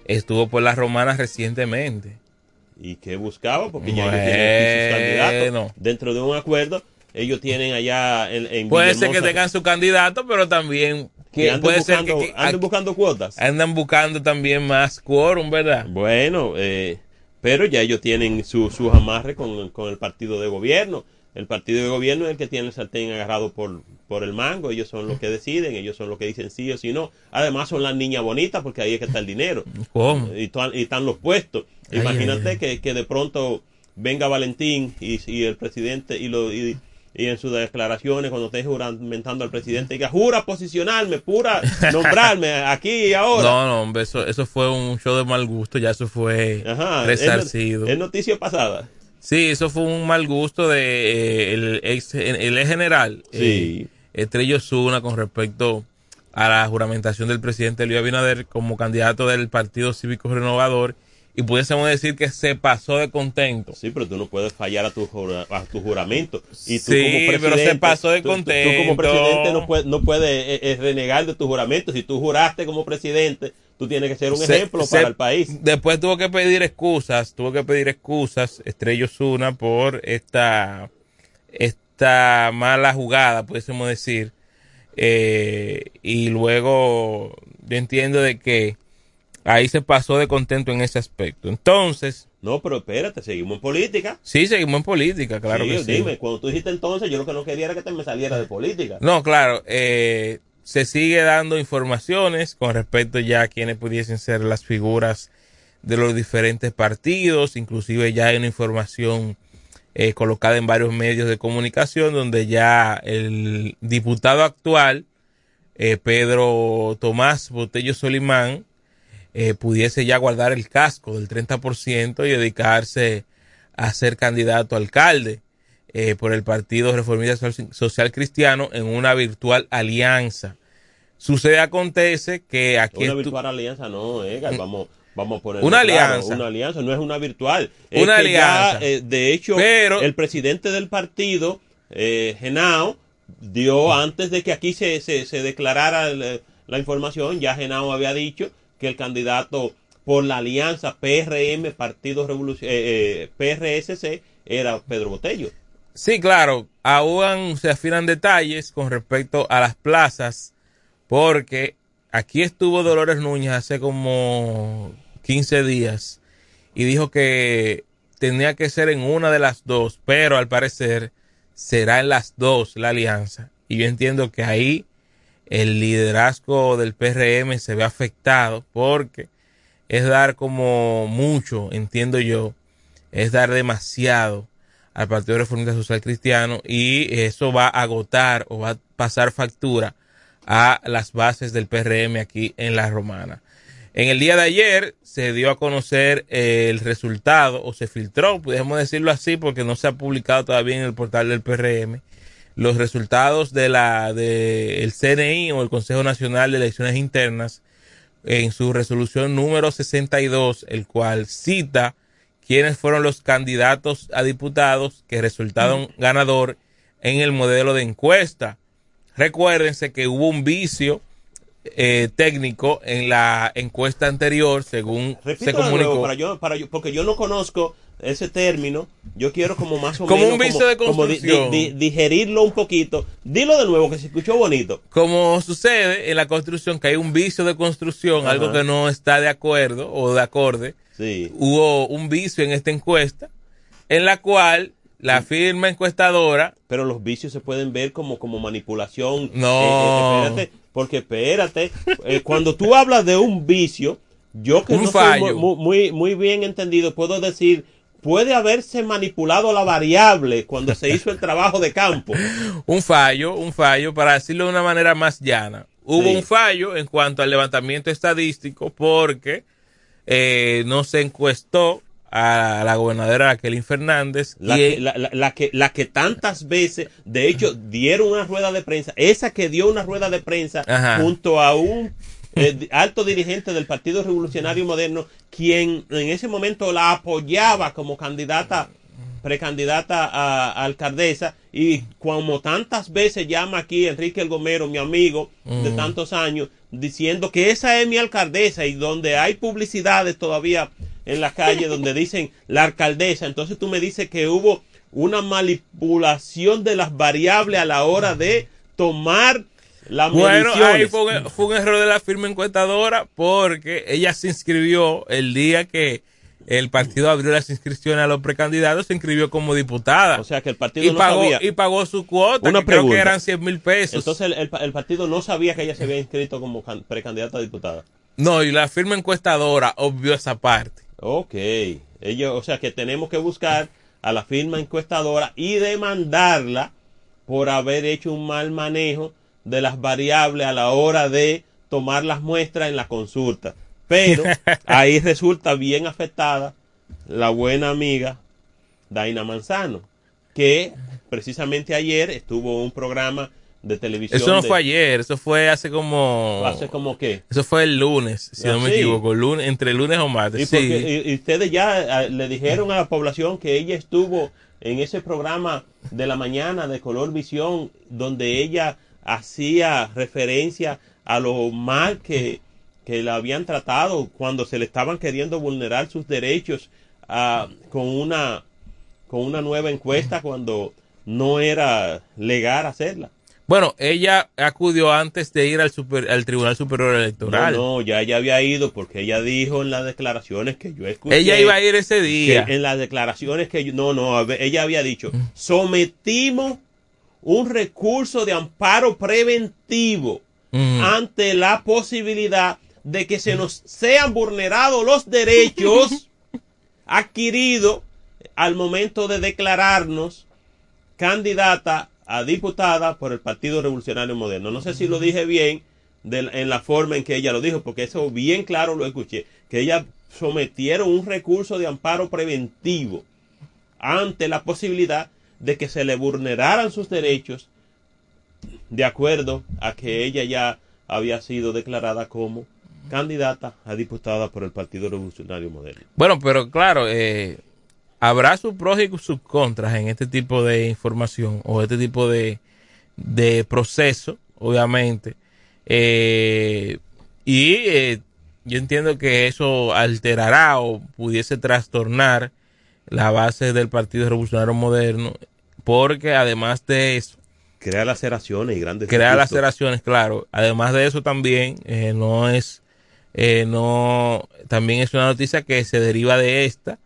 estuvo por las romanas recientemente. ¿Y qué buscaba? Porque ya ellos tienen aquí sus candidatos. Dentro de un acuerdo, ellos tienen allá en, en Puede ser que tengan su candidato, pero también que anden puede ser buscando, que, que anden buscando cuotas. andan buscando también más quórum, ¿verdad? Bueno, eh, pero ya ellos tienen su- sus amarres con, con el partido de gobierno. El partido de gobierno es el que tiene el sartén agarrado por, por el mango. Ellos son los que deciden, ellos son los que dicen sí o sí no. Además son las niñas bonitas porque ahí es que está el dinero. ¿Cómo? Y, están los puestos. Ay, Imagínate ay, Que, que de pronto venga Valentín y, y el presidente y, lo, y, y en sus declaraciones cuando esté juramentando al presidente diga jura posicionarme, pura nombrarme aquí y ahora. No, no, hombre, eso, eso fue un show de mal gusto, ya eso fue Ajá, es, resarcido. es noticia pasada. Sí, eso fue un mal gusto de eh, el, ex, el ex general Sí. eh, Estrello Zuna con respecto a la juramentación del presidente Luis Abinader como candidato del Partido Cívico Renovador y pudiésemos decir que se pasó de contento. Sí, pero tú no puedes fallar a tu, jura- a tu juramento. Y tú Sí, como pero se pasó de tú- tú- Tú, contento. como presidente no puedes, no puedes eh, eh, renegar de tu juramento. Si tú juraste como presidente, tú tienes que ser un Se- ejemplo se- para el país. Después tuvo que pedir excusas, tuvo que pedir excusas Estrello Zuna por esta, esta mala jugada, pudiésemos decir. Eh, y luego yo entiendo de que ahí se pasó de contento en ese aspecto. Entonces, No, pero espérate, seguimos en política. sí, seguimos en política, claro Sí, que sí. Dime, cuando tú dijiste entonces, yo lo que no quería era que te me saliera de política. No, claro, eh, se sigue dando informaciones con respecto ya a quienes pudiesen ser las figuras de los diferentes partidos, inclusive ya hay una información eh, colocada en varios medios de comunicación donde ya el diputado actual, eh, Pedro Tomás Botello Solimán, eh, pudiese ya guardar el casco del 30% y dedicarse a ser candidato a alcalde eh, por el Partido Reformista Social- Cristiano en una virtual alianza. Sucede, acontece que aquí... Una virtual alianza no, eh, vamos, vamos a poner Una alianza. Una alianza, no es una virtual. Es Una ya, alianza. eh, de hecho, Pero- el presidente del partido, eh, Genao, dio antes de que aquí se, se, se declarara el- la información, ya Genao había dicho que el candidato por la alianza PRM, Partido Revolución, eh, eh, PRSC, era Pedro Botello. Sí, claro, aún se afinan detalles con respecto a las plazas, porque aquí estuvo Dolores Núñez hace como 15 días y dijo que tenía que ser en una de las dos, pero al parecer será en las dos la alianza. Y yo entiendo que ahí el liderazgo del PRM se ve afectado porque es dar como mucho, entiendo yo, es dar demasiado al Partido Reformista Social Cristiano y eso va a agotar o va a pasar factura a las bases del PRM aquí en la Romana. En el día de ayer se dio a conocer el resultado o se filtró, podemos decirlo así porque no se ha publicado todavía en el portal del PRM, los resultados de la del CNI o el Consejo Nacional de Elecciones Internas en su resolución número 62, el cual cita quiénes fueron los candidatos a diputados que resultaron ganador en el modelo de encuesta. Recuérdense que hubo un vicio eh, técnico en la encuesta anterior, según se de comunicó. nuevo para yo, para yo, porque yo no conozco ese término. Yo quiero como más o Como menos un vicio de como di- construcción. di- di- digerirlo un poquito. Dilo de nuevo que se escuchó bonito. Como sucede en la construcción, que hay un vicio de construcción, Ajá. algo que no está de acuerdo o de acorde, Sí. hubo un vicio en esta encuesta, en la cual la firma encuestadora Pero los vicios se pueden ver como, como manipulación. No. Eh, eh, espérate, porque espérate, eh, cuando tú hablas de un vicio, yo que Un no soy muy, muy bien entendido, puedo decir, puede haberse manipulado la variable cuando se hizo el trabajo de campo. un fallo, un fallo, para decirlo de una manera más llana. Hubo Sí. un fallo en cuanto al levantamiento estadístico porque eh, no se encuestó a la gobernadora Raquelín Fernández. La, que, la, la- la que, la que tantas veces, de hecho, dieron una rueda de prensa, esa que dio una rueda de prensa Ajá. junto a un eh, alto dirigente del Partido Revolucionario Moderno, quien en ese momento la apoyaba como candidata, precandidata a, a alcaldesa, y como tantas veces llama aquí Enrique El Gomero, mi amigo de Mm. tantos años, diciendo que esa es mi alcaldesa y donde hay publicidades todavía en la calle donde dicen la alcaldesa, entonces tú me dices que hubo una manipulación de las variables a la hora de tomar las Bueno, ahí mediciones. fue un, fue un error de la firma encuestadora porque ella se inscribió el día que el partido abrió las inscripciones a los precandidatos, se inscribió como diputada. O sea que el partido y no pagó, sabía. Y pagó su cuota, Una que creo que eran 100 mil pesos. Entonces el, el- el partido no sabía que ella se había inscrito como can- precandidata a diputada. no, y la firma encuestadora obvió esa parte. Ok. Ellos, o sea que tenemos que buscar a la firma encuestadora y demandarla por haber hecho un mal manejo de las variables a la hora de tomar las muestras en la consulta. Pero ahí resulta bien afectada la buena amiga Daina Manzano, que precisamente ayer estuvo un programa de televisión. Eso no de- fue ayer, eso fue hace como... ¿Hace como qué? Eso fue el lunes, si Ah, no me sí. equivoco, lunes, entre lunes o martes. Y, sí. porque- y- y ustedes ya ah, le dijeron a la población que ella estuvo en ese programa de la mañana de Color Visión, donde ella hacía referencia a lo mal que, que la habían tratado cuando se le estaban queriendo vulnerar sus derechos ah, con una con una nueva encuesta cuando no era legal hacerla. Bueno, ella acudió antes de ir al, super- al Tribunal Superior Electoral. No, no, ya ella había ido porque ella dijo en las declaraciones que yo escuché. Ella iba a ir ese día. en las declaraciones que yo, no, no, ella había dicho, sometimos un recurso de amparo preventivo Mm. ante la posibilidad de que se nos sean vulnerados los derechos adquiridos al momento de declararnos candidata a diputada por el Partido Revolucionario Moderno. No sé si lo dije bien en la forma en que ella lo dijo, porque eso bien claro lo escuché, que ella sometieron un recurso de amparo preventivo ante la posibilidad de que se le vulneraran sus derechos de acuerdo a que ella ya había sido declarada como candidata a diputada por el Partido Revolucionario Moderno. Bueno, pero claro, eh, habrá sus pros y sus contras en este tipo de información o este tipo de, de proceso, obviamente. Eh, y eh, yo entiendo que eso alterará o pudiese trastornar la base del Partido Revolucionario Moderno, porque además de eso, Crea laceraciones y grandes crear laceraciones, claro. Además de eso también eh, no es eh, no también es una noticia que se deriva de esta.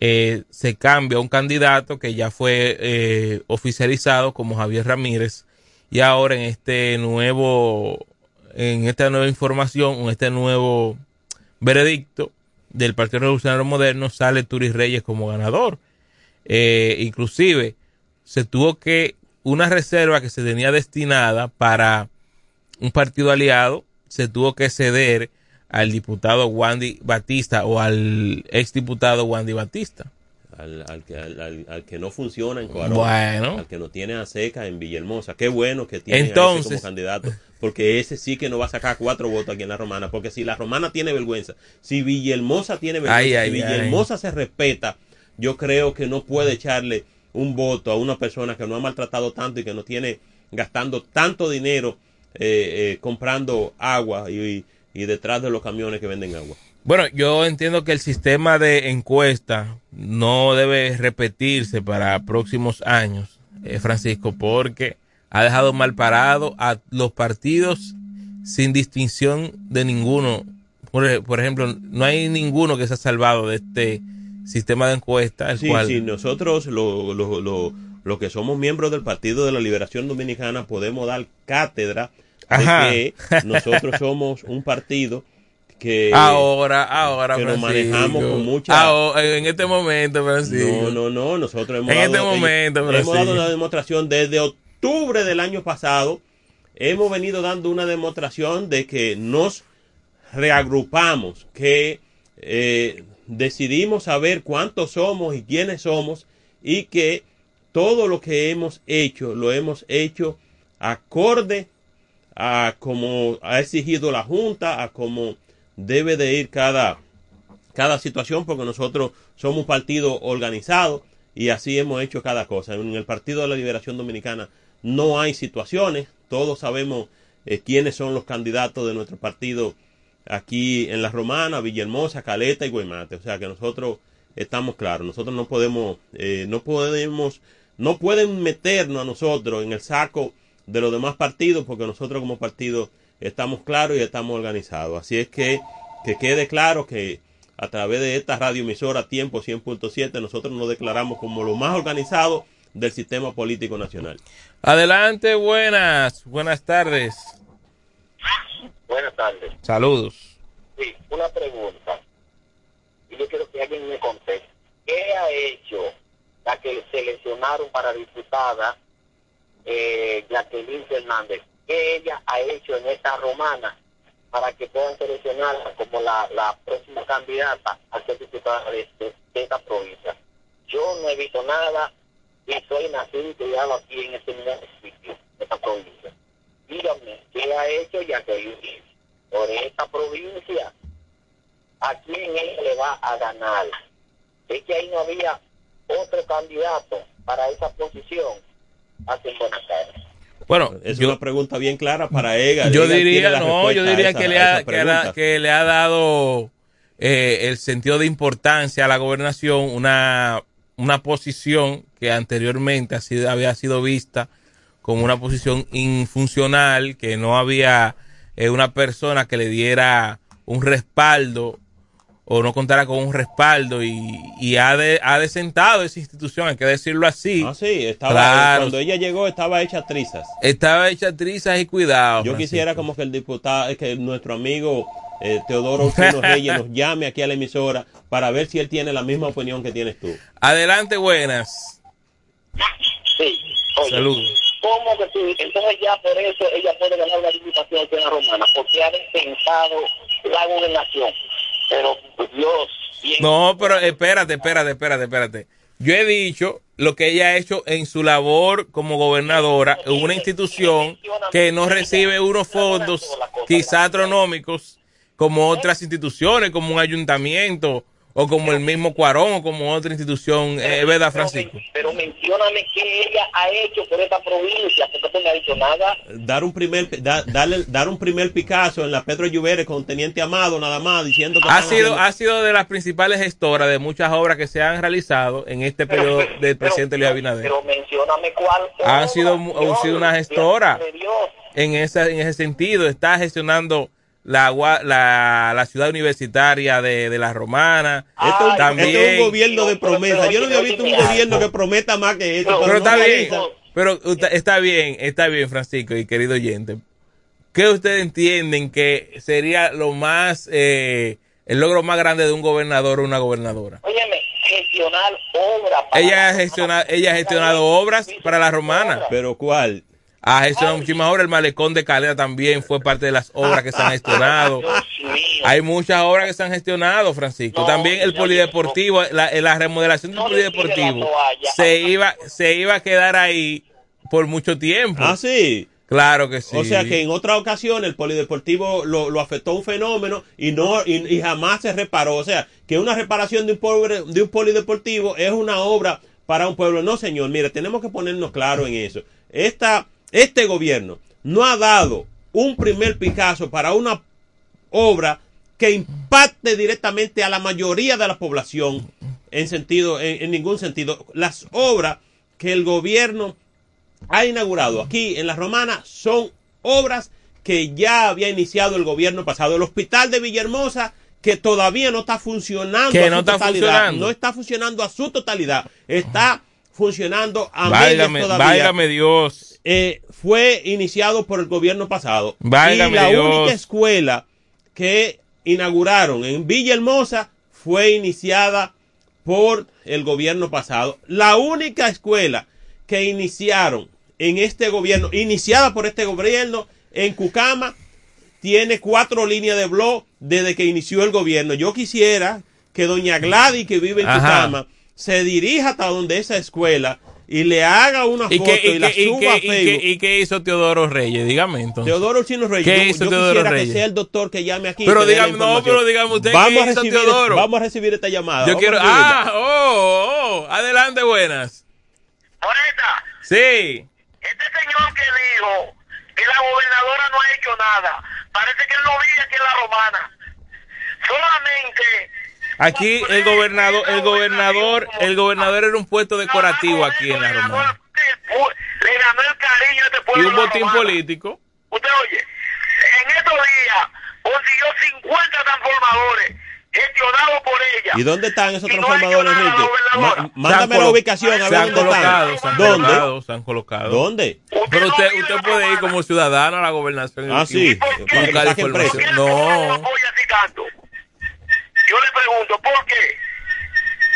Eh, se cambia un candidato que ya fue eh, oficializado como Javier Ramírez y ahora en este nuevo en esta nueva información, en este nuevo veredicto del Partido Revolucionario Moderno sale Turis Reyes como ganador. Eh, inclusive se tuvo que una reserva que se tenía destinada para un partido aliado se tuvo que ceder al diputado Wandy Batista o al exdiputado Wandy Batista. Al, al que, al, al- al que no funciona en Coarón, Bueno. al que no tiene a seca en Villahermosa. Qué bueno que tiene a ese Entonces- como candidato, porque ese sí que no va a sacar cuatro votos aquí en la Romana, porque si la Romana tiene vergüenza, si Villahermosa tiene vergüenza, Ay, ay, si Villahermosa se respeta, yo creo que no puede echarle un voto a una persona que no ha maltratado tanto y que no tiene gastando tanto dinero eh, eh, comprando agua y, y detrás de los camiones que venden agua. Bueno, yo entiendo que el sistema de encuesta no debe repetirse para próximos años, eh, Francisco, porque ha dejado mal parado a los partidos sin distinción de ninguno. Por, por ejemplo, no hay ninguno que se ha salvado de este sistema de encuesta, el Sí, cual sí, nosotros lo, lo, lo, lo que somos miembros del Partido de la Liberación Dominicana podemos dar cátedra Ajá. de que nosotros somos un partido que ahora, ahora, que nos Francisco. manejamos con mucha Ahora, en este momento, Francisco. no, no, no, nosotros hemos En dado, este momento, hemos Francisco. dado una demostración desde octubre del año pasado. Hemos venido dando una demostración de que nos reagrupamos, que eh, decidimos saber cuántos somos y quiénes somos y que todo lo que hemos hecho lo hemos hecho acorde a como ha exigido la Junta, a como debe de ir cada, cada situación, porque nosotros somos un partido organizado y así hemos hecho cada cosa. En el Partido de la Liberación Dominicana no hay situaciones, todos sabemos eh, quiénes son los candidatos de nuestro partido aquí en La Romana, Villahermosa, Caleta y Guaymate. O sea que nosotros estamos claros, nosotros no podemos, eh, no podemos, no pueden meternos a nosotros en el saco de los demás partidos porque nosotros como partido estamos claros y estamos organizados. Así es que que quede claro que a través de esta radioemisora Tiempo 100.7 nosotros nos declaramos como lo más organizado del sistema político nacional. Adelante, buenas, buenas tardes. Buenas tardes. Saludos. Sí, una pregunta. Y yo quiero que alguien me conteste. ¿Qué ha hecho la que seleccionaron para diputada eh, Jacqueline Fernández? ¿Qué ella ha hecho en esta romana para que puedan seleccionarla como la, próxima candidata a ser diputada de, de- de esta provincia? yo no he visto nada y soy nacido y criado aquí en este municipio, de esta provincia. Dígame, ¿qué ha hecho Jacqueline por esta provincia? ¿A quién ella le va a ganar? Es que ahí no había otro candidato para esa posición hace buenas tardes. Bueno, es yo- una pregunta bien clara para Ega. Yo Ega diría, no, yo diría esa- que, le ha, que, la- pregunta. que le ha dado eh, el sentido de importancia a la gobernación una, una posición que anteriormente ha sido, había sido vista como una posición infuncional, que no había eh, una persona que le diera un respaldo o no contara con un respaldo y, y ha, de, ha desentado esa institución, hay que decirlo así. Ah, sí, estaba, Claro. cuando ella llegó estaba hecha trizas. Estaba hecha trizas y cuidado. Yo Francisco. quisiera como que el diputado, que nuestro amigo eh, Teodoro Ursino Reyes nos llame aquí a la emisora para ver si él tiene la misma opinión que tienes tú. Adelante, buenas. Sí, oye, Saludos. ¿Cómo que sí? Entonces ya por eso ella puede ganar la diputación en la Romana, porque ha despensado la gobernación. Pero Dios. No, pero espérate, espérate, espérate, espérate. Yo he dicho lo que ella ha hecho en su labor como gobernadora una institución que no recibe unos fondos quizá astronómicos como otras instituciones, como un ayuntamiento o como el mismo Cuarón o como otra institución, eh, ¿verdad, Francisco? Pero mencióname qué ella ha hecho por esta provincia, porque tú no ha dicho nada. Dar un primer da- darle, dar un primer Picasso en la Pedro Lluveres con Teniente Amado nada más diciendo que Ha sido, ha sido de las principales gestoras de muchas obras que se han realizado en este periodo del presidente Luis Abinader. Pero mencióname cuál. ha sido, ha sido una gestora en esa, en ese sentido. Está gestionando la, la, la ciudad universitaria de, de la Romana. Esto también. este es un gobierno de promesa. Yo no había visto un gobierno que prometa más que esto. pero no está bien, pero está bien, está bien, Francisco y querido oyente. ¿Qué ustedes entienden que sería lo más, eh, el logro más grande de un gobernador o una gobernadora? Óyeme, gestionar obras. Ella ha gestionado, ella ha gestionado obras para la romana. ¿Pero cuál? Ha gestionado muchísimas obras. El malecón de Calera también fue parte de las obras que se han gestionado. Hay muchas obras que se han gestionado, Francisco. También el polideportivo, la, la remodelación del polideportivo se iba, se iba a quedar ahí por mucho tiempo. Ah, sí. Claro que sí. O sea que en otra ocasión el polideportivo lo, lo afectó un fenómeno y no y, y jamás se reparó. O sea, que una reparación de un, pobre, de un polideportivo es una obra para un pueblo. No, señor, mire, tenemos que ponernos claro en eso. Esta, este gobierno no ha dado un primer Picasso para una obra que impacte directamente a la mayoría de la población en sentido, en, en ningún sentido. Las obras que el gobierno ha inaugurado aquí en la Romana son obras que ya había iniciado el gobierno pasado. El hospital de Villahermosa que todavía no está funcionando Que a no su está totalidad. funcionando. No está funcionando a su totalidad. Está funcionando a medias todavía. Dios. Eh, fue iniciado por el gobierno pasado. Válgame y la Dios. única escuela que inauguraron en Villahermosa fue iniciada por el gobierno pasado. La única escuela que iniciaron en este gobierno, iniciada por este gobierno en Cucama, tiene cuatro líneas de blog desde que inició el gobierno. Yo quisiera que doña Gladys, que vive en Ajá. Cucama, se dirija hasta donde esa escuela y le haga una ¿Y foto y, y, la qué- y suba qué- a y qué- Facebook. y qué hizo Teodoro Reyes? Dígame entonces. Teodoro Chino Reyes. ¿Qué yo, hizo yo Teodoro quisiera Reyes? que sea el doctor que llame aquí. Pero dígame, no, pero dígame usted vamos qué a hizo recibir, Teodoro. Vamos a recibir esta llamada. Yo Vamos quiero. a. Ah, oh, oh, adelante, buenas. Sí. Este señor que dijo que la gobernadora no ha hecho nada, parece que él no vive aquí en la romana. Solamente Aquí el gobernador, el gobernador, el gobernador era un puesto decorativo aquí en la Romana. le ganó el cariño a este Y pueblo. un de la botín político. Usted oye, en estos días consiguió 50 transformadores gestionados por ella. ¿Y dónde están esos Y transformadores, Enrique? mándame la ubicación, a Se ver han dónde colocado, se están. han ¿Dónde? colocado, se han colocado. ¿Dónde? Pero usted, usted puede ir como ciudadano a la gobernación. Ah, y- sí. y buscar información. precio. No. Yo le pregunto, ¿por qué?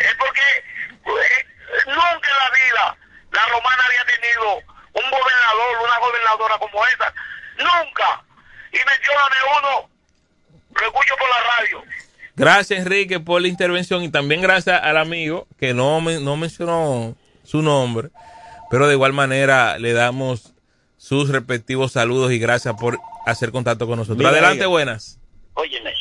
Es porque eh, nunca en la vida la romana había tenido un gobernador, una gobernadora como esa. Nunca. Y mencióname uno, lo escucho por la radio, Gracias, Enrique, por la intervención y también gracias al amigo que no, me- no mencionó su nombre, pero de igual manera le damos sus respectivos saludos y gracias por hacer contacto con nosotros. Mira, Adelante, oiga. buenas. Óyeme,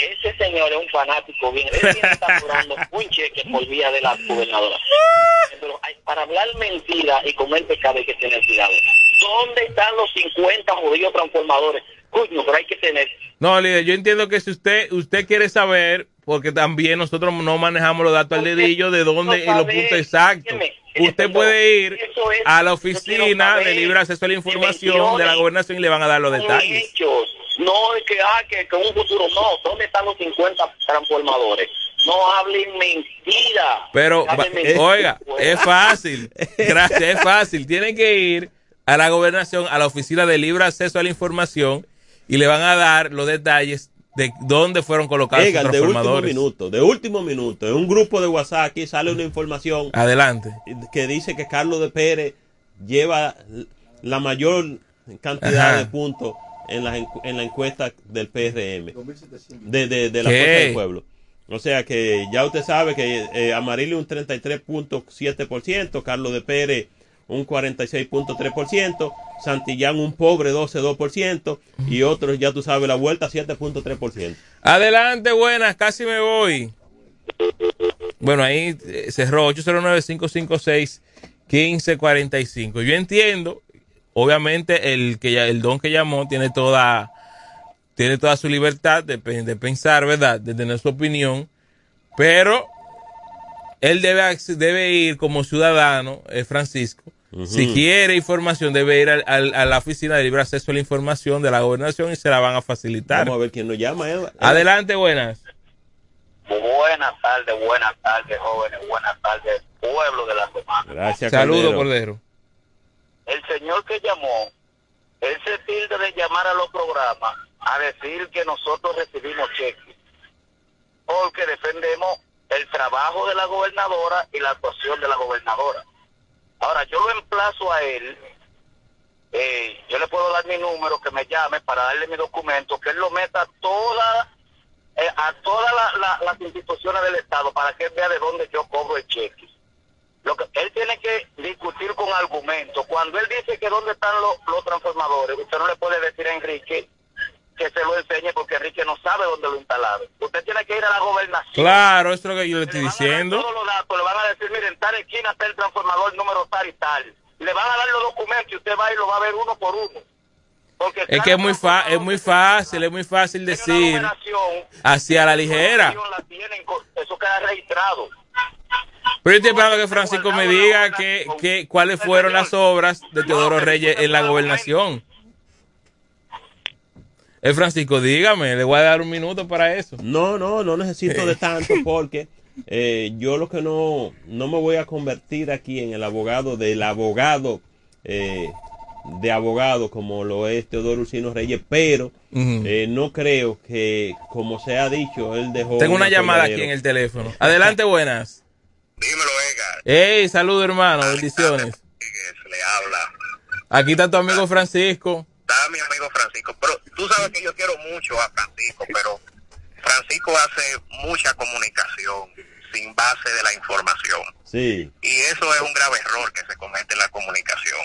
ese señor es un fanático bien. Él viene cobrando un cheque por vía de la gobernadora. Pero hay- para hablar mentira y comer pecado hay que tener cuidado. ¿Dónde están los 50 judíos transformadores? Coño, pero hay que tener. No, líder, yo entiendo que si usted usted quiere saber, porque también nosotros no manejamos los datos al dedillo de dónde y los puntos exactos. Usted puede ir a la oficina de libre acceso a la información de la gobernación y le van a dar los detalles. hechos. No es que, ah, que, que un futuro. No, ¿dónde están los 50 transformadores? No hablen mentira. Pero, Hablen va- mentira. oiga, es fácil. Gracias, es fácil. Tienen que ir a la gobernación, a la oficina de libre acceso a la información y le van a dar los detalles de dónde fueron colocados Llegan los de último transformadores. minuto, de último minuto. En un grupo de WhatsApp aquí sale una información Adelante. que dice que Carlos de Pérez lleva la mayor cantidad Ajá. de puntos en la, en la encuesta del PRM, de, de, de la ¿Qué? Fuerza del Pueblo. O sea que ya usted sabe que eh, Amarillo un 33.7%, Carlos de Pérez un 46.3%, Santillán un pobre 12.2% y otros, ya tú sabes, la vuelta 7.3%. Adelante, buenas, casi me voy. Bueno, ahí eh, cerró 809-556-1545. Yo entiendo, obviamente, el que el don que llamó tiene toda tiene toda su libertad de, pe- de pensar, ¿verdad? De tener su opinión, pero él debe, debe ir como ciudadano, eh, Francisco. Si quiere información, debe ir al- al- a la oficina de libre acceso a la información de la gobernación y se la van a facilitar. Vamos a ver quién nos llama. Eva. Adelante, buenas. Buenas tardes, buenas tardes, jóvenes, buenas tardes, pueblo de la semana. Gracias, Saludos, Cordero. Cordero. El señor que llamó, él se tilde de llamar a los programas a decir que nosotros recibimos cheques, porque defendemos el trabajo de la gobernadora y la actuación de la gobernadora. Ahora, yo lo emplazo a él, eh, yo le puedo dar mi número, que me llame para darle mi documento, que él lo meta toda, eh, a todas la- la- las instituciones del Estado para que él vea de dónde yo cobro el cheque. Lo que, él tiene que discutir con argumentos. Cuando él dice que dónde están los, los transformadores, usted no le puede decir a Enrique que se lo enseñe porque Enrique no sabe dónde lo instalaron. Usted tiene que ir a la gobernación. Claro, eso es lo que yo le estoy diciendo. Todos los datos le van a decir, miren, tal esquina está el transformador número tal y tal. Le van a dar los documentos y usted va y lo va a ver uno por uno. Porque Es que es muy, fa- es muy fácil, es muy fácil decir hacia la ligera. la tienen, eso queda registrado. Pero yo estoy esperando que Francisco me diga que, que, cuáles fueron las obras de Teodoro Reyes en la gobernación. Eh, Francisco, dígame, le voy a dar un minuto para eso. No, no, no necesito de tanto porque eh, yo lo que no, no me voy a convertir aquí en el abogado del abogado eh, de abogado como lo es Teodoro Ursino Reyes, pero eh, no creo que, como se ha dicho, él dejó... Tengo una un llamada aquí en el teléfono. Adelante, buenas. Dímelo, Hey, saludos, hermano. Bendiciones. le habla. Aquí está tu amigo Francisco. Está mi amigo Francisco, pero tú sabes que yo quiero mucho a Francisco, pero Francisco hace mucha comunicación sin base de la información. Sí. Y eso es un grave error que se comete en la comunicación.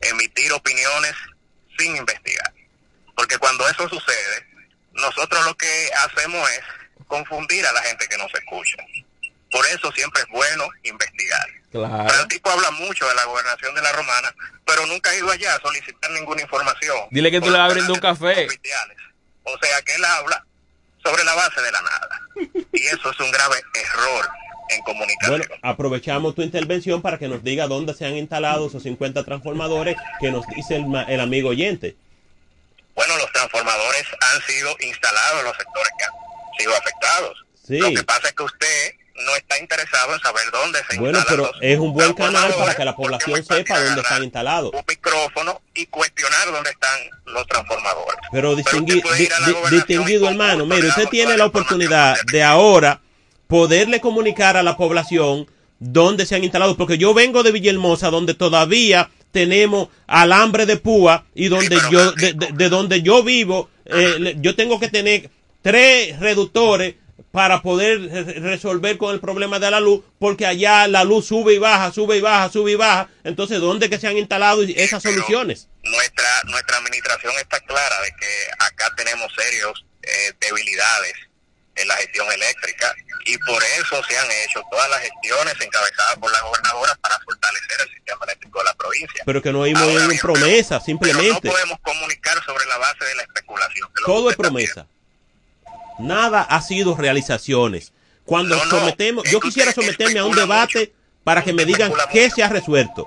Emitir opiniones sin investigar. Porque cuando eso sucede, nosotros lo que hacemos es confundir a la gente que nos escucha. Por eso siempre es bueno investigar. Claro. Francisco habla mucho de la gobernación de la Romana, pero nunca ha ido allá a solicitar ninguna información. Dile que tú le vas a brindar un café. O sea que él habla sobre la base de la nada. Y eso es un grave error en comunicación. Bueno, aprovechamos tu intervención para que nos diga dónde se han instalado esos 50 transformadores que nos dice el, el amigo oyente. Bueno, los transformadores han sido instalados en los sectores que han sido afectados. Sí. Lo que pasa es que usted no está interesado en saber dónde se Bueno, instalan pero los es un buen canal para que la población sepa dónde están instalados. micrófonos y cuestionar dónde están los transformadores. Pero distingui- di- di- distinguido hermano, mire, usted tiene la oportunidad de ahora poderle comunicar a la población dónde se han instalado, porque yo vengo de Villahermosa, donde todavía tenemos alambre de púa y donde yo, de, de- de donde yo vivo, eh, yo tengo que tener tres reductores para poder re- resolver con el problema de la luz, porque allá la luz sube y baja, sube y baja, sube y baja. Entonces, ¿dónde que se han instalado esas soluciones? nuestra nuestra administración está clara de que acá tenemos serios eh, debilidades en la gestión eléctrica y por eso se han hecho todas las gestiones encabezadas por la gobernadora para fortalecer el sistema eléctrico de la provincia. Pero que no hay promesa, Pero no simplemente. podemos comunicar sobre la base de la especulación. Todo es promesa. Nada ha sido realizaciones. Cuando sometemos, yo quisiera someterme a un debate para que me digan qué se ha resuelto.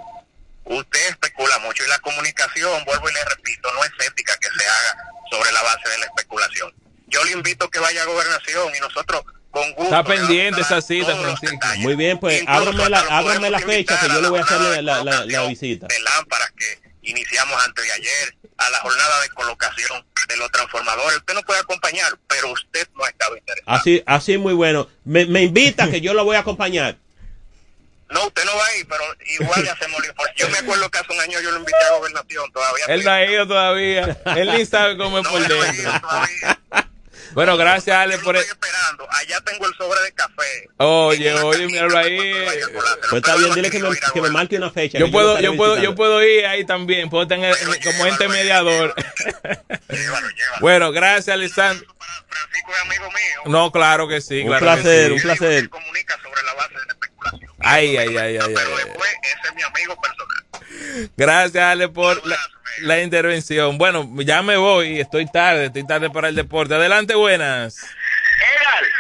Usted especula mucho y la comunicación, vuelvo y le repito, no es ética que se haga sobre la base de la especulación. Yo le invito que vaya a gobernación y nosotros con gusto. Está pendiente esa cita, Francisco. Muy bien, pues ábrame la, ábrame la fecha que yo le voy a hacer la, la- la- la visita. de lámparas que iniciamos antes de ayer, a la jornada de colocación de los transformadores. Usted no puede acompañar, pero usted no ha estado interesado. Así, así muy bueno. Me, me invita que yo lo voy a acompañar. No, usted no va a ir, pero igual hacemos el informe. Yo me acuerdo que hace un año yo lo invité a gobernación todavía. Él no ha ido todavía. Él ni sabe cómo es por dentro. Bueno, gracias, Ale, por el... Allá tengo el sobre de café. Oye, oye, míralo ahí. Pues está bien, dile que me, que me marque una fecha. Yo puedo, yo puedo, yo puedo ir ahí también. Puedo tener como ente mediador. bueno, gracias, Alessandro. No, claro que sí. Un claro placer, que sí. un placer. Ay, ay, ay, ay, ay. Ese es mi amigo personal. Gracias, Ale, por la, la intervención. Bueno, ya me voy. Estoy tarde, estoy tarde para el deporte. Adelante, buenas.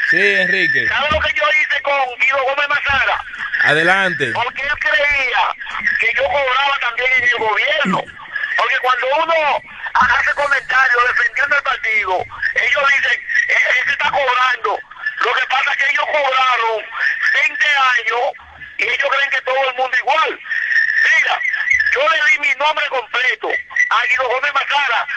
Sí, Enrique. ¿Sabes lo que yo hice con Guido Gómez Mazara? Adelante. Porque él creía que yo cobraba también en el gobierno. Porque cuando uno hace comentarios defendiendo el partido, ellos dicen, "Eh, ese está cobrando. Lo que pasa es que ellos cobraron 20 años y ellos creen que todo el mundo igual. Mira, yo le di mi nombre completo a Guido Gómez Mazara,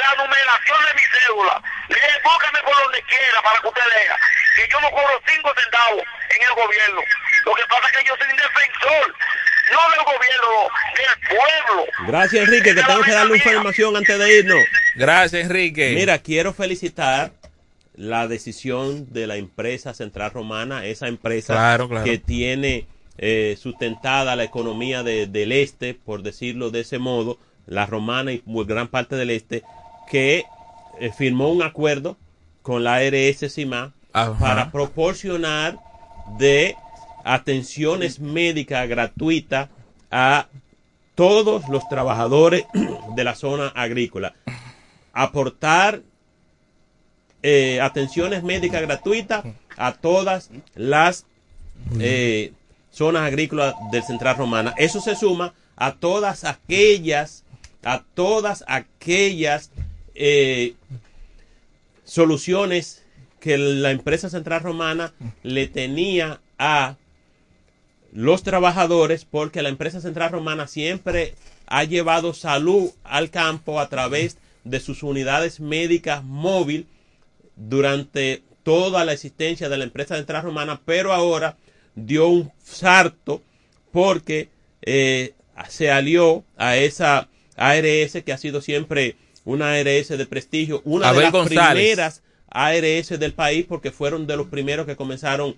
la numeración de mi cédula. Le dije, búscame por donde quiera para que usted vea que yo no cobro cinco centavos en el gobierno. Lo que pasa es que yo soy un defensor, no del gobierno, del pueblo. Gracias, Enrique, que tengo que darle información antes de irnos. Gracias, Enrique. Mira, quiero felicitar la decisión de la empresa Central Romana, esa empresa Claro, claro. que tiene eh, sustentada la economía de- del este, por decirlo de ese modo, la romana y muy gran parte del este, que eh, firmó un acuerdo con la ARS CIMA Ajá. para proporcionar de atenciones médicas gratuitas a todos los trabajadores de la zona agrícola. Aportar eh, atenciones médicas gratuitas a todas las eh, zonas agrícolas del Central Romana. Eso se suma a todas aquellas, a todas aquellas eh, soluciones que la empresa Central Romana le tenía a los trabajadores porque la empresa Central Romana siempre ha llevado salud al campo a través de sus unidades médicas móvil durante toda la existencia de la empresa Central Romana, pero ahora dio un salto porque eh, se alió a esa ARS que ha sido siempre una ARS de prestigio, una Abel de las González. primeras ARS del país porque fueron de los primeros que comenzaron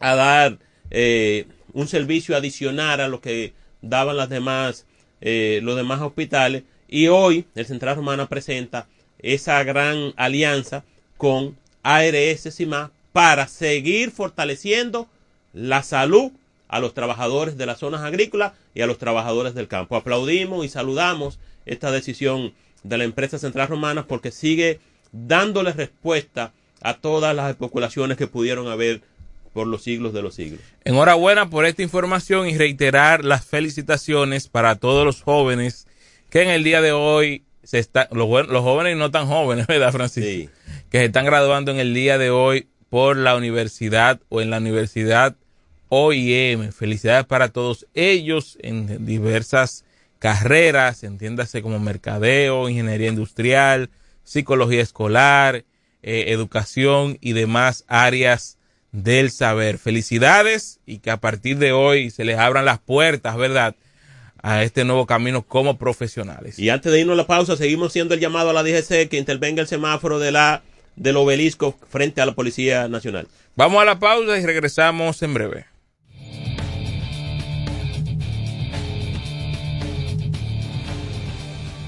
a dar eh, un servicio adicional a lo que daban las demás eh, los demás hospitales y hoy el Central Romana presenta esa gran alianza con ARS CIMA para seguir fortaleciendo la salud a los trabajadores de las zonas agrícolas y a los trabajadores del campo. Aplaudimos y saludamos esta decisión de la empresa Central Romana porque sigue dándole respuesta a todas las especulaciones que pudieron haber por los siglos de los siglos. Enhorabuena por esta información y reiterar las felicitaciones para todos los jóvenes que en el día de hoy se está, los, los jóvenes y no tan jóvenes, ¿verdad, Francisco? Que se están graduando en el día de hoy por la universidad o en la universidad OIM. Felicidades para todos ellos en diversas carreras, entiéndase como mercadeo, ingeniería industrial, psicología escolar, eh, educación y demás áreas del saber. Felicidades y que a partir de hoy se les abran las puertas, ¿verdad? A este nuevo camino como profesionales. Y antes de irnos a la pausa, seguimos siendo el llamado a la DGC que intervenga el semáforo de la del obelisco frente a la Policía Nacional. Vamos a la pausa y regresamos en breve.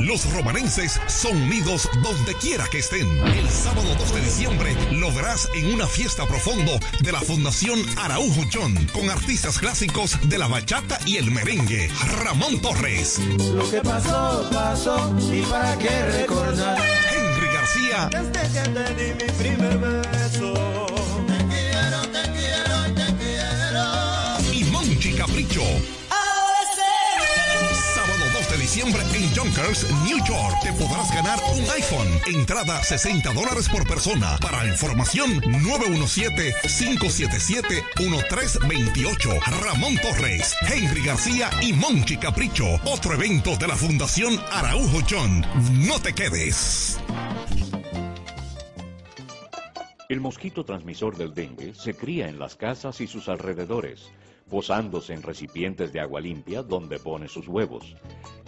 Los romanenses son unidos donde quiera que estén. El sábado 2 de diciembre lo verás en una fiesta profundo de la Fundación Araujo John con artistas clásicos de la bachata y el merengue. Ramón Torres. Lo que pasó, pasó y para qué recordar. Henry García. Desde que te di mi primer beso. New York. Te podrás ganar un iPhone. Entrada 60 dólares por persona. Para información 917-577-1328. Ramón Torres, Henry García y Monchi Capricho. Otro evento de la Fundación Araujo John. No te quedes. El mosquito transmisor del dengue se cría en las casas y sus alrededores, posándose en recipientes de agua limpia donde pone sus huevos.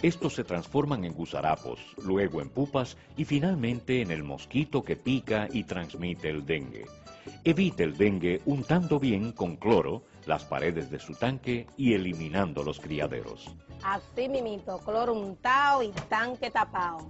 Estos se transforman en gusarapos, luego en pupas y finalmente en el mosquito que pica y transmite el dengue. Evite el dengue untando bien con cloro las paredes de su tanque y eliminando los criaderos. Así mimito, cloro untado y tanque tapado.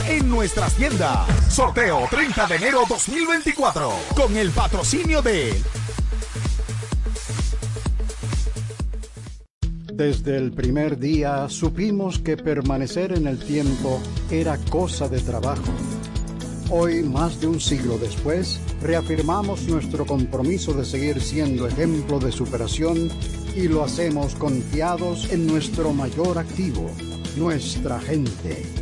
en nuestras tiendas. Sorteo 30 de enero 2024 con el patrocinio de Desde el primer día supimos que permanecer en el tiempo era cosa de trabajo. Hoy, más de un siglo después, reafirmamos nuestro compromiso de seguir siendo ejemplo de superación y lo hacemos confiados en nuestro mayor activo, nuestra gente.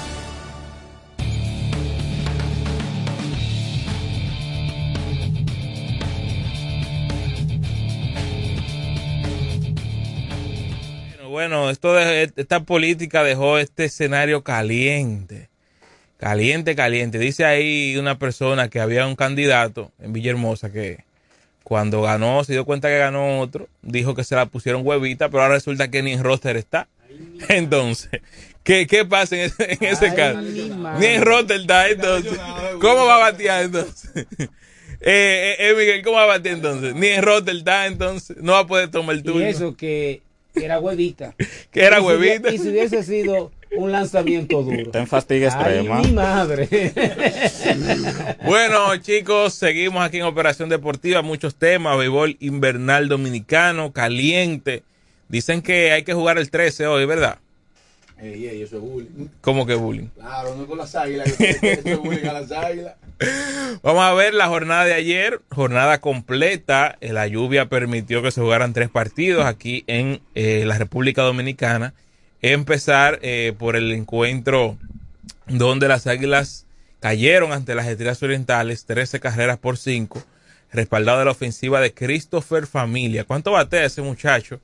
Bueno, esto de, esta política dejó este escenario caliente. Caliente, caliente. Dice ahí una persona que había un candidato en Villahermosa que cuando ganó, se dio cuenta que ganó otro, dijo que se la pusieron huevita, pero ahora resulta que ni en roster está. Entonces, ¿qué, qué pasa en ese, en ese caso? Ni en roster está, entonces. ¿Cómo va a batear entonces? Eh, eh, eh, Miguel, ¿cómo va a batear entonces? Ni en roster está, entonces. No va a poder tomar el turno. Y eso que era huevita. que era Y si hubiese- huevita. Y si hubiese sido un lanzamiento duro. Está en Ay, extrema. mi madre. Bueno, chicos, seguimos aquí en Operación Deportiva. Muchos temas. Béisbol invernal dominicano, caliente. Dicen que hay que jugar el 13 hoy, ¿verdad? Ey, ey, eso es bullying. ¿Cómo que bullying? Claro, no con las águilas. que Eso es bullying a las águilas. Vamos a ver la jornada de ayer, jornada completa. La lluvia permitió que se jugaran tres partidos aquí en eh, la República Dominicana. Empezar eh, por el encuentro donde las Águilas cayeron ante las Estrellas Orientales, 13 carreras por 5, respaldado de la ofensiva de Christopher Familia. ¿Cuánto batea ese muchacho?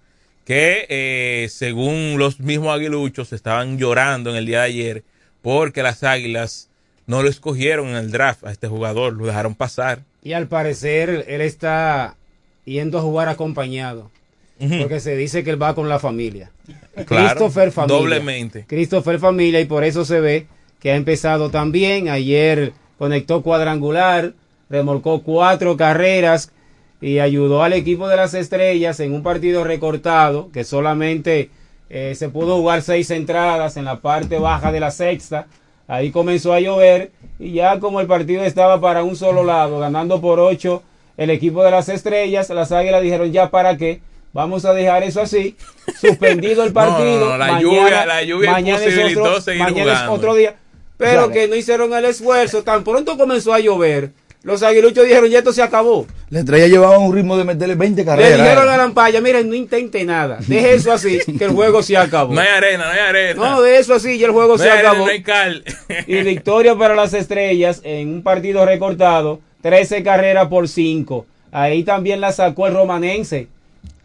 Que eh, según los mismos aguiluchos estaban llorando en el día de ayer porque las Águilas no lo escogieron en el draft a este jugador, lo dejaron pasar. Y al parecer él está yendo a jugar acompañado. Porque se dice que él va con la familia. Claro, Christopher Familia. doblemente. Christopher Familia y por eso se ve que ha empezado también. Ayer conectó cuadrangular, remolcó cuatro carreras y ayudó al equipo de las estrellas en un partido recortado que solamente eh, se pudo jugar seis entradas en la parte baja de la sexta. Ahí comenzó a llover y ya como el partido estaba para un solo lado, ganando por ocho el equipo de las estrellas, las águilas dijeron ya para qué, vamos a dejar eso así, suspendido el partido. No, no, no, la lluvia- la lluvia imposibilitó seguir mañana es jugando. otro día, pero que no hicieron el esfuerzo, tan pronto comenzó a llover, los aguiluchos dijeron ya esto se acabó. La estrella llevaba un ritmo de meterle 20 Le carreras. dijeron eh. a Lampaya, miren, no intente nada, deje eso así, que el juego se acabó. No hay arena, no hay arena. No, de eso así, ya el juego No se hay arena, acabó. no hay cal. Y victoria para las estrellas en un partido recortado, 13 carreras por 5. Ahí también la sacó el romanense,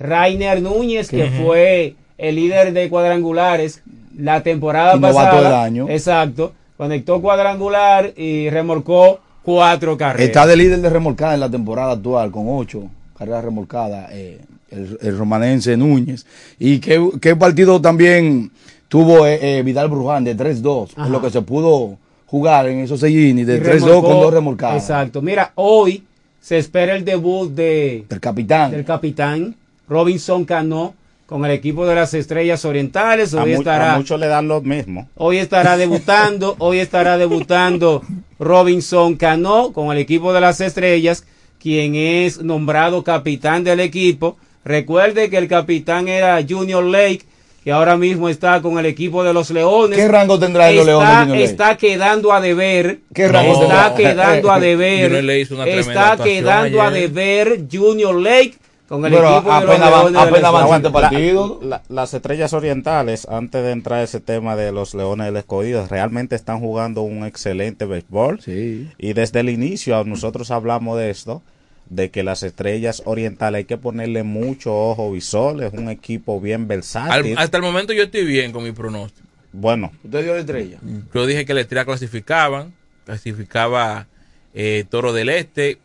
Rainer Núñez, que fue el líder de cuadrangulares la temporada Y novato pasada. del año. Exacto. Conectó cuadrangular y remolcó cuatro carreras. Está de líder de remolcada en la temporada actual con ocho carreras remolcadas. eh, el, el romanense Núñez. Y qué, qué partido también tuvo eh, eh, Vidal Bruján de 3-2. Ajá. En lo que se pudo jugar en esos seis innings de Y 3-2 remolcó- con dos remolcadas. Exacto. Mira, hoy se espera el debut de, Del capitán. del capitán Robinson Cano con el equipo de las Estrellas Orientales. A, Hoy mu- estará a muchos le dan lo mismo. Hoy estará debutando, hoy estará debutando Robinson Cano con el equipo de las estrellas, quien es nombrado capitán del equipo. Recuerde que el capitán era Junior Lake, que ahora mismo está con el equipo de los Leones. ¿Qué rango tendrá en los Está- Leones? Está quedando a deber. ¿Qué rango está quedando a deber. Junior Lake hizo una tremenda está quedando a deber Junior Lake con el Pero equipo de los apenas van- apenas van siete partidos. la- las estrellas orientales, antes de entrar a ese tema de los leones del escogido, realmente están jugando un excelente béisbol. Y desde el inicio nosotros hablamos de esto, de que las estrellas orientales hay que ponerle mucho ojo visor, es un equipo bien Al- versátil. hasta el momento yo estoy bien con mi pronóstico. Bueno, ¿Usted dio la estrella? Yo dije que la estrella clasificaban, clasificaba eh, Toro del Este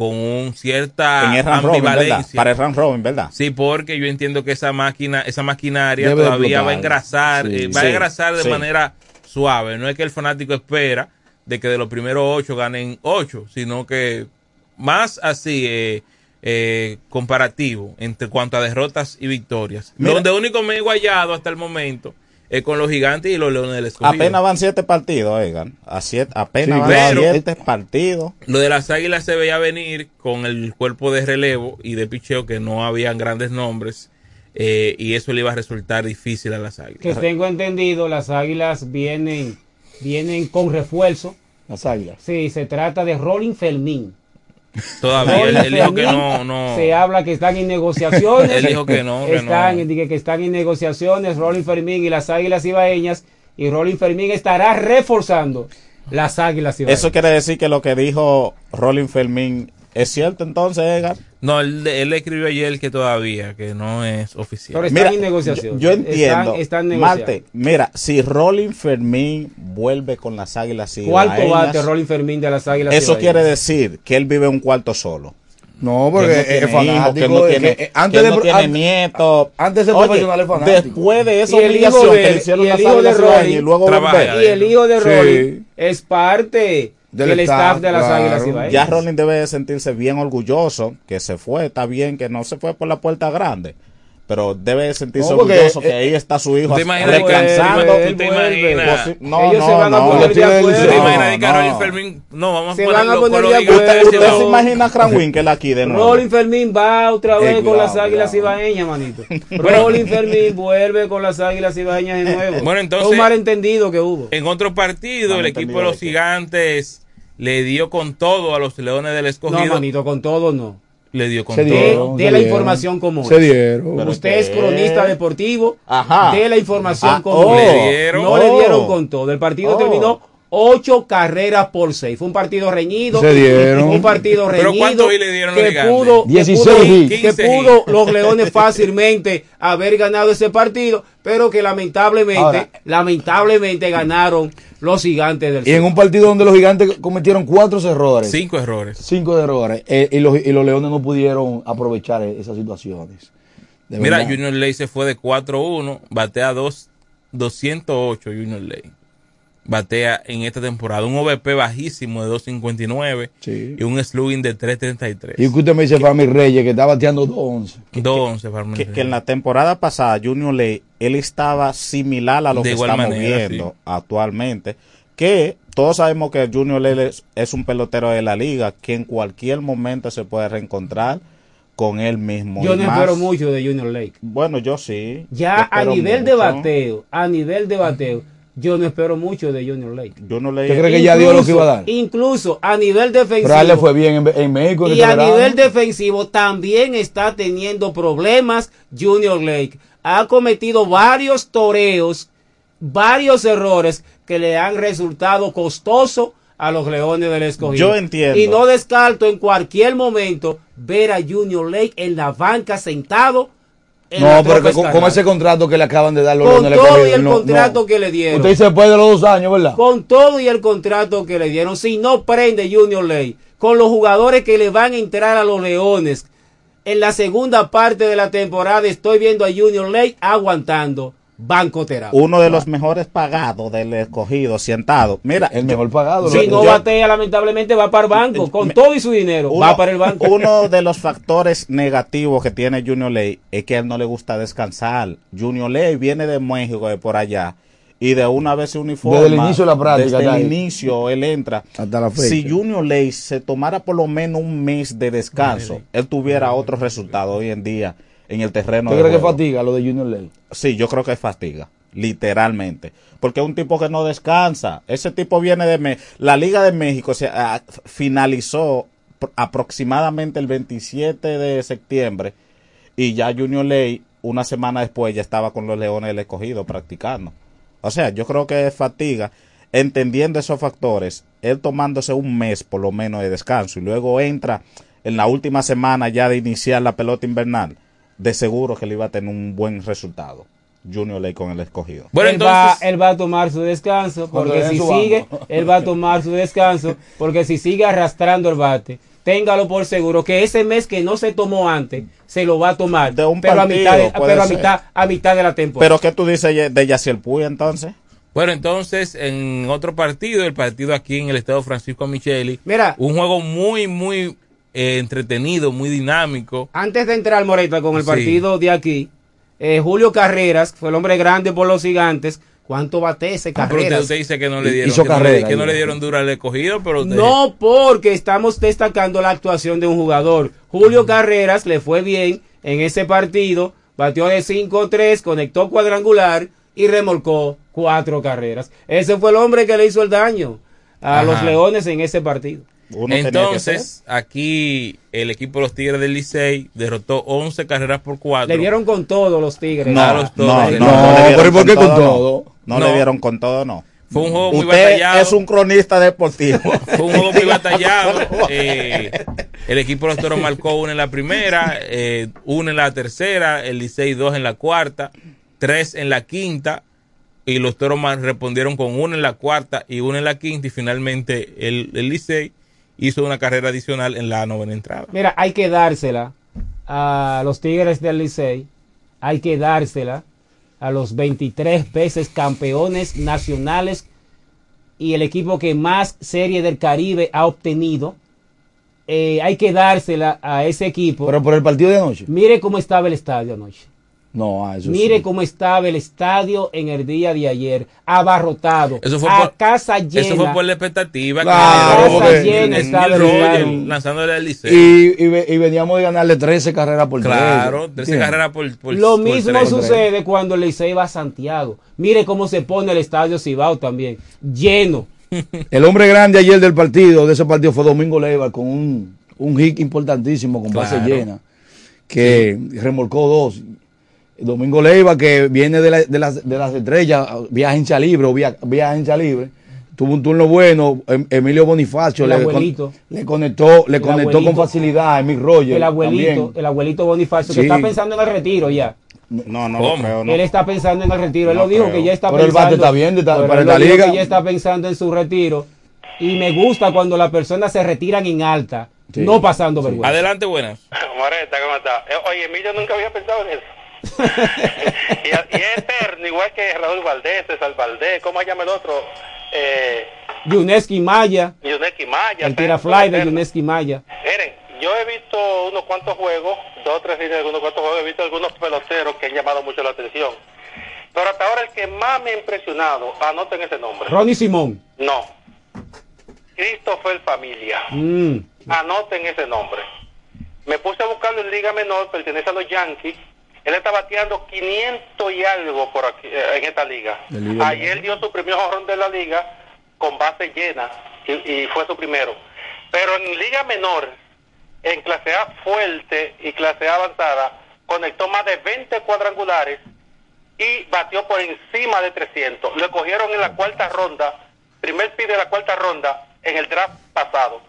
con un cierta ambivalencia. Para el round robin, ¿verdad? Sí, porque yo entiendo que esa máquina, esa maquinaria Debe todavía va a engrasar, Sí. eh, va a engrasar de sí. manera suave. No es que el fanático espera de que de los primeros ocho ganen ocho, sino que más así eh, eh, comparativo entre cuanto a derrotas y victorias. Mira. Donde único me he guayado hasta el momento es con los gigantes y los leones del escogido. Apenas van siete partidos, oigan. A siete, apenas Sí, van pero- siete partidos. Lo de las águilas se veía venir con el cuerpo de relevo y de picheo que no habían grandes nombres eh, y eso le iba a resultar difícil a las águilas. que tengo entendido, las águilas vienen, vienen con refuerzo. Las águilas. Sí, se trata de Rolling Fermín. Todavía él, dijo que no, no. Se habla que están en negociaciones. Él dijo que no, que están, no. dije que están en negociaciones Rolling Fermín y las águilas ibaeñas. Y Rolling Fermín estará reforzando las águilas ibaeñas. Eso quiere decir que lo que dijo Rolling Fermín ¿Es cierto entonces, Edgar? No, él, él escribió ayer que todavía, que no es oficial. Pero está en negociación. Yo, yo entiendo. Están, están negociando. Marte, mira, si Rolling Fermín vuelve con las águilas Cuarto cibaeñas, bate Rolling Fermín de las Águilas Eso Cibaeñas. quiere decir que él vive un cuarto solo. No, Que porque no es fanático. hijos, que él no de tiene, que, antes que de tiene an-. Antes de profesional es fanático. Después de esa Y el hijo obligación de- que le hicieron y el las hijo de águilas y luego. Y el hijo de Sí. Rolling es parte Del del staff, staff, de las claro. Águilas Cibaeñas. Ya Rolling debe de sentirse bien orgulloso que se fue, está bien que no se fue por la puerta grande, pero debe de sentirse No, orgulloso eh, que ahí está su hijo ¿Te imaginas que- descansando. ¿Tú te imaginas? Pues, no, Ellos no, se van a no. poner de acuerdo. ¿Te No, imaginas que no. Fermín? No, vamos a Se ponerlo van a poner de acuerdo. ¿Usted se imagina a Cranwinkel aquí de nuevo? Rolling Fermín va otra vez Eh, con las Águilas. Cibaeñas, manito. Rolling Fermín vuelve con las Águilas Cibaeñas de nuevo. Bueno, entonces- un malentendido que hubo. En otro partido, el equipo de los gigantes le dio con todo a los Leones del No, Escogido. manito, con todo no. Le dio con Se todo. De, dieron, de se la dieron. información como Se dieron. Pero Usted es cronista deportivo. Ajá. De la información Ah, como oh. es. Le dieron. No le Oh. dieron con todo. El partido Oh. terminó ocho carreras por seis. Fue un partido reñido. Se dieron. Un partido Pero reñido. ¿cuántos hits le dieron que pudo, que 16 pudo, hits. que 15 pudo los Leones fácilmente haber ganado ese partido, pero que lamentablemente, Ahora. lamentablemente ganaron los gigantes del Y en un partido donde los gigantes cometieron cuatro errores. Cinco errores. Cinco errores. eh, y, los, y los leones no pudieron aprovechar eh, esas situaciones. De Mira, verdad. Junior Ley se fue de 4-1, batea dos, 208 Junior Ley. Batea en esta temporada un OVP bajísimo de 259 Sí. y un slugging de 333. Y que usted me dice para mi Reyes que está bateando 2-11. 211 para que, que en la temporada pasada Junior Ley él estaba similar a lo De que estamos manera, viendo sí. actualmente que todos sabemos que Junior Ley es, es un pelotero de la liga que en cualquier momento se puede reencontrar con él mismo Yo no más- espero mucho de Junior Lake. bueno yo sí Ya Yo a nivel de bateo, a nivel de bateo, yo no espero mucho de Junior Lake. Junior Ley ¿Usted cree que ya dio lo que iba a dar? Incluso a nivel defensivo. Pero a él le fue bien en, en México. en Y este a verano. nivel defensivo también está teniendo problemas Junior Lake. Ha cometido varios toreos, varios errores que le han resultado costoso a los Leones del Escogido. Yo entiendo. Y no descarto en cualquier momento ver a Junior Lake en la banca sentado. No, pero que con, ese contrato que le acaban de dar los Con todo y el no, contrato no. que le dieron. Usted dice después de los dos años, ¿verdad? Con todo y el contrato que le dieron, si no prende Junior Ley, con los jugadores que le van a entrar a los Leones, en la segunda parte de la temporada estoy viendo a Junior Ley aguantando banco terapia. uno de los mejores pagados del escogido sentado mira El mejor pagado. Si no yo- batea, lamentablemente va para el banco, con todo y su dinero, uno, va para el banco. uno de los factores negativos que tiene Junior Ley es que a él no le gusta descansar. Junior Ley viene de México, de por allá, y de una vez se uniforma. Desde el inicio de la práctica, Desde el ahí. inicio él entra. Hasta la fecha. Si Junior Ley se tomara por lo menos un mes de descanso, él tuviera otro resultado hoy en día en el terreno. ¿Usted de cree que fatiga lo de Junior Ley? Sí, yo creo que es fatiga, literalmente. Porque es un tipo que no descansa. Ese tipo viene de... Me- la Liga de México se ah, finalizó pr- aproximadamente el 27 de septiembre y ya Junior Ley una semana después ya estaba con los Leones del Escogido practicando. O sea, yo creo que es fatiga. Entendiendo esos factores, él tomándose un mes por lo menos de descanso y luego entra en la última semana ya de iniciar la pelota invernal, de seguro que le iba a tener un buen resultado. Junior Ley con el escogido. Bueno, él, entonces, va, él va a tomar su descanso, porque si banco. sigue, él va a tomar su descanso, porque si sigue arrastrando el bate, téngalo por seguro que ese mes que no se tomó antes, se lo va a tomar, De un pero, a partido, mitad, de, pero a, mitad, a mitad de la temporada. Pero ¿qué tú dices de Yaciel Puy entonces? bueno, entonces en otro partido, el partido aquí en el estado Francisco Micheli, Mira, un juego muy, muy eh, entretenido, muy dinámico. antes de entrar, Moreta, con el Sí. partido de aquí, eh, Julio Carreras, fue el hombre grande por los gigantes, ¿cuánto bate ese Ah, pero usted, Carreras? usted dice que no le dieron, Hizo que no le- carrera, que no le digo. dieron dura al escogido, pero usted- No, porque estamos destacando la actuación de un jugador. Julio Carreras le fue bien en ese partido, batió de 5-3, conectó cuadrangular y remolcó cuatro carreras. Ese fue el hombre que le hizo el daño a Ajá. los Leones en ese partido. Uno. Entonces, aquí el equipo de los Tigres del Licey derrotó 11 carreras por 4. Le dieron con todo los Tigres. No, los no, no, No, no le dieron pero ¿por qué con todo? No, No. le dieron con todo, no. Fue un juego muy Usted batallado. es un cronista deportivo. Fue un juego muy batallado. Eh, el equipo de los toros marcó una en la primera, eh, una en la tercera, el Licey dos en la cuarta, tres en la quinta, y los toros respondieron con una en la cuarta y una en la quinta, y finalmente el, el Licey hizo una carrera adicional en la novena entrada. Mira, hay que dársela a los Tigres del Licey, hay que dársela a los 23 veces campeones nacionales y el equipo que más serie del Caribe ha obtenido. Eh, hay que dársela a ese equipo. Pero por el partido de anoche. Mire cómo estaba el estadio anoche. No, ah, eso Mire sí. cómo estaba el estadio en el día de ayer, abarrotado, Eso fue a por- casa llena. Eso fue por la expectativa Claro, que en, llena en estaba el lanzándole al Licey. Y, y, ve- y veníamos de ganarle 13 carreras por Claro, 13 tres. ¿Entiendes? carreras por, por Lo por mismo sucede cuando el Licey va a Santiago. Mire cómo se pone el estadio Cibao también, lleno. El hombre grande ayer del partido, de ese partido, fue Domingo Leiva con un, un hit importantísimo con base Claro. llena, que remolcó dos. Domingo Leiva, que viene de, la- de las, de las estrellas, vía agencia libre o vía, vía agencia libre, tuvo un turno bueno. Em- Emilio Bonifacio El le, con- le conectó, le El conectó con facilidad a Emil Roger. El abuelito, también. el abuelito Bonifacio, Sí. que está pensando en el retiro ya. No, no ¿Cómo? lo creo. No. Él está pensando en el retiro. Él No lo dijo creo. que ya está Pero el pensando. bate está bien, está- pero para dijo liga. que ya está pensando en su retiro. Y me gusta cuando las personas se retiran en alta, Sí. no pasando vergüenza. Adelante, buenas. Moreta, ¿cómo está? Eh, Oye, Emilio nunca había pensado en eso. y, y es eterno, igual que Raúl Valdés, César Valdés, ¿cómo se llama el otro? Eh, Yuneski Maya, Yuneski Maya. el eterno, tirafly de. Yuneski Maya. Miren, yo he visto unos cuantos juegos, dos o tres líneas de unos cuantos juegos, he visto algunos peloteros que han llamado mucho la atención. Pero hasta ahora el que más me ha impresionado, anoten ese nombre. Ronnie Simón. No. Christopher Familia. Mm. Anoten ese nombre. Me puse a buscarlo en Liga Menor, pertenece a los Yankees. Él está bateando 500 y algo por aquí, eh, en esta liga. Ayer dio su primer jorrón de la liga con base llena y, y fue su primero. Pero en Liga Menor, en clase A fuerte y clase A avanzada, conectó más de 20 cuadrangulares y batió por encima de 300. Lo cogieron en la cuarta ronda, primer pick de la cuarta ronda en el draft pasado.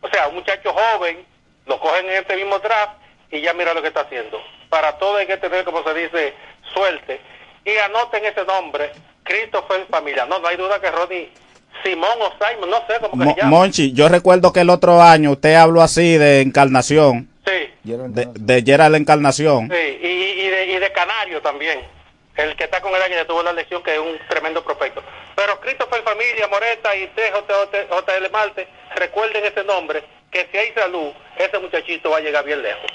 O sea, un muchacho joven, lo cogen en este mismo draft y ya mira lo que está haciendo. Para todo hay que tener, como se dice, suerte. Y anoten ese nombre, Christopher Familia. No, no hay duda que Ronnie Simón o Simon, no sé cómo que Mo- se llama. Monchi, yo recuerdo que el otro año usted habló así de Encarnación, Sí, de, de Gerald Encarnación. sí. Y, y de, y de Canario también. El que está con el águila tuvo la lesión, que es un tremendo prospecto. Pero Christopher Familia, Moreta y TJL Marte, recuerden ese nombre, que si hay salud, ese muchachito va a llegar bien lejos.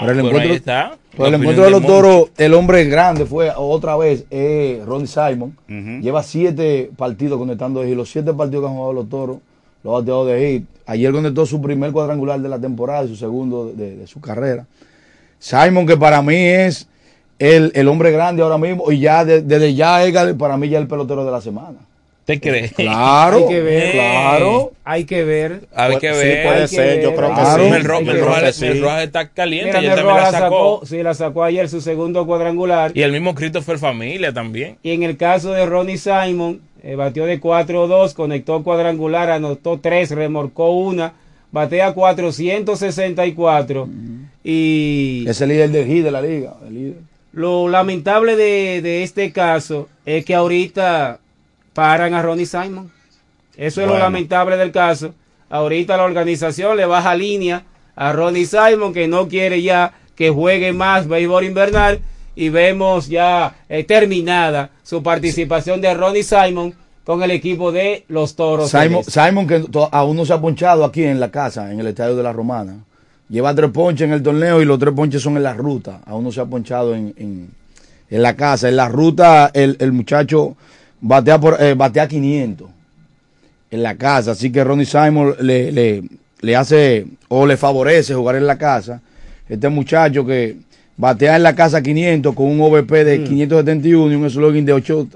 Por el Bueno, ahí encuentro, está. el encuentro de los toros, el hombre grande fue otra vez eh, Ronnie Simon. Lleva siete partidos conectando de hit. Los siete partidos que han jugado los toros, los ha bateado de hit. Ayer conectó su primer cuadrangular de la temporada y su segundo de, de su carrera. Simon, que para mí es el, el hombre grande ahora mismo, y ya de- desde ya Edgar, para mí ya el pelotero de la semana. ¿Te crees? Claro, Hay que ver. claro. Hay que ver. Hay que Sí, ver. puede Hay que ser, yo creo hay que sí. Mel Ro- Rojas- ver. Mel Rojas está caliente. Mira, ayer Mel también la sacó. sacó, sí, la sacó ayer su segundo cuadrangular. Y el mismo Christopher Familia también. Y en el caso de Ronnie Simon, eh, batió de 4-2, conectó cuadrangular, anotó 3, remorcó una, batea 464. Y Es el líder del hit de la liga. el líder. lo lamentable de, de este caso es que ahorita paran a Ronnie Simon. Eso es lo lamentable del caso. Ahorita la organización le baja línea a Ronnie Simon que no quiere ya que juegue más béisbol invernal y vemos ya eh, terminada su participación de Ronnie Simon con el equipo de los Toros. Simon. Simon, que aún no se ha ponchado aquí en la casa, en el estadio de la Romana. Lleva tres ponches en el torneo y los tres ponches son en la ruta. Aún no se ha ponchado en, en, en la casa. En la ruta, el, el muchacho batea, por, eh, batea 500 en la casa. Así que Ronnie Simon le, le, le hace o le favorece jugar en la casa. Este muchacho que batea en la casa 500 con un OVP de 571 y un slogan de 8,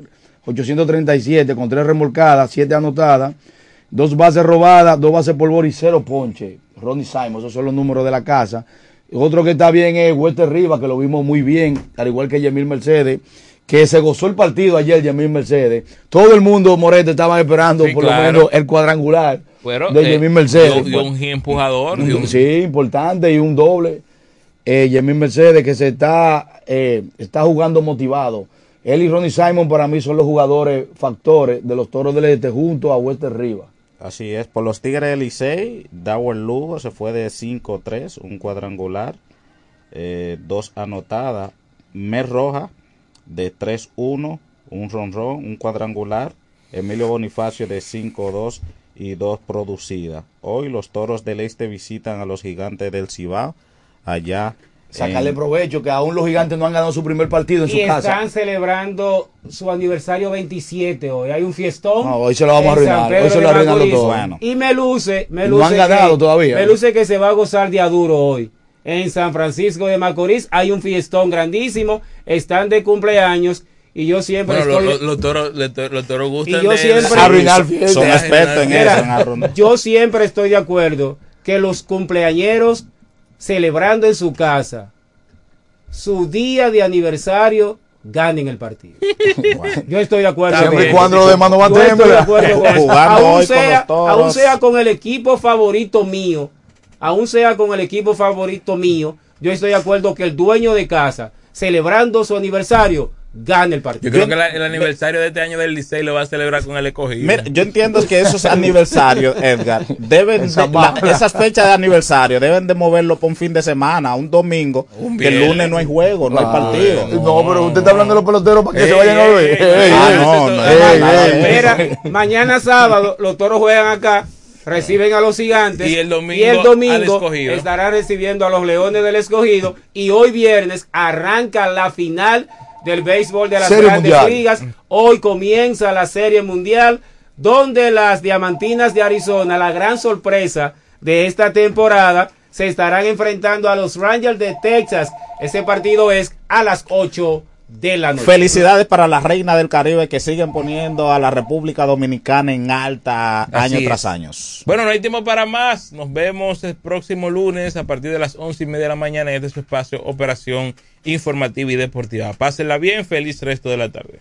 837 con tres remolcadas, siete anotadas, dos bases robadas, dos bases por bola y cero ponche. Ronnie Simon, esos son los números de la casa. Otro que está bien es Wester Rivas, que lo vimos muy bien, al igual que Yemil Mercedes, que se gozó el partido ayer, Yamil Mercedes. Todo el mundo, Morete, estaba esperando Sí, por claro. lo menos el cuadrangular Pero, de eh, Mercedes. dio- dio un empujador, dio un- Sí, importante y un doble. Eh, Yamil Mercedes que se está, eh, está jugando motivado. Él y Ronnie Simon para mí son los jugadores factores de los Toros del Este junto a Wester Rivas. Así es, por los Tigres del Licey, Dower Lugo se fue de 5-3, un cuadrangular, eh, dos anotadas. Mer Roja de 3-1, un ronron, un cuadrangular. Emilio Bonifacio de 5-2 y dos producidas. Hoy los Toros del Este visitan a los Gigantes del Cibao, allá. Sacarle en- provecho que aún los gigantes no han ganado su primer partido en su Y casa. están celebrando su aniversario 27 hoy. Hay un fiestón. No, hoy se lo vamos a arruinar, hoy se lo arruinando todo. Bueno. Y me luce, me No luce. han ganado que- todavía. Me luce que se va a gozar de aduro hoy. En San Francisco de Macorís hay un fiestón grandísimo. Están de cumpleaños. Y yo siempre Bueno, estoy. los, toros, los toros, los toros y gustan yo de siempre. Arruinar fiestas. Son expertos en Mira, eso, en. Yo siempre estoy de acuerdo que los cumpleañeros celebrando en su casa su día de aniversario ganen el partido. Yo estoy de acuerdo. Siempre y cuando los demás no toros. aún sea con el equipo favorito mío, aún sea con el equipo favorito mío, yo estoy de acuerdo que el dueño de casa, celebrando su aniversario, gane el partido. Yo creo que la- el aniversario de este año del Licey lo va a celebrar con el escogido. Mira, yo entiendo que esos aniversarios, Edgar, deben Esa de- la- mala. esas fechas de aniversario deben de moverlo por un fin de semana, un domingo, Un que el lunes no hay juego, no hay partido. No, pero usted está hablando de los peloteros para que Ey, se vayan a ver. ey, Ey, ah, no, no. Mira, mañana sábado los toros juegan acá, reciben a los gigantes Y el domingo y el al domingo Escogido. estarán recibiendo a los leones del escogido y hoy viernes arranca la final del béisbol de las Serie grandes Mundial. ligas. Hoy comienza la serie mundial donde las diamantinas de Arizona, la gran sorpresa de esta temporada, se estarán enfrentando a los Rangers de Texas. Ese partido es a las 8 de la noche. Felicidades para la reina del Caribe que siguen poniendo a la República Dominicana en alta Así año es. tras año. Bueno, no hay tiempo para más. Nos vemos el próximo lunes a partir de las once y media de la mañana en este espacio Operación Informativa y Deportiva. Pásenla bien, feliz resto de la tarde.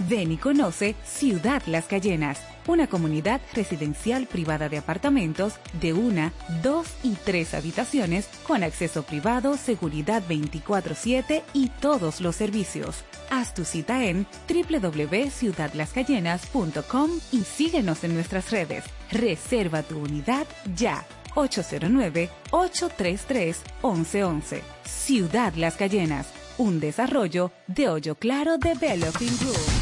Ven y conoce Ciudad Las Cayenas, una comunidad residencial privada de apartamentos de una, dos y tres habitaciones con acceso privado, seguridad 24/7 y todos los servicios. Haz tu cita en www.ciudadlascayenas.com y síguenos en nuestras redes. Reserva tu unidad ya. 809-833-1111. Ciudad Las Cayenas, un desarrollo de Hoyo Claro Developing Group.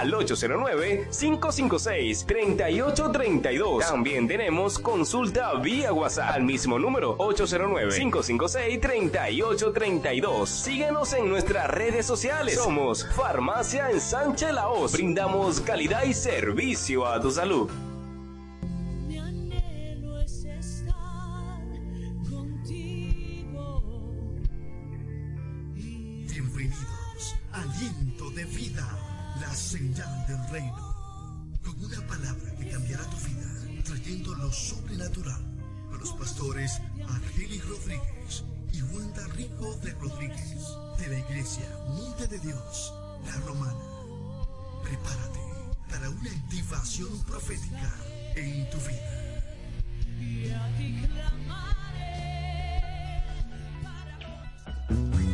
al 809-556-3832. También tenemos consulta vía WhatsApp al mismo número 809-556-3832. Síguenos en nuestras redes sociales. Somos Farmacia en Sánchez Laos. Brindamos calidad y servicio a tu salud. sobrenatural a los pastores Angeli Rodríguez y Wanda Rico de Rodríguez de la Iglesia Monte de Dios, La Romana. Prepárate para una activación profética en tu vida. Y a ti clamaré para...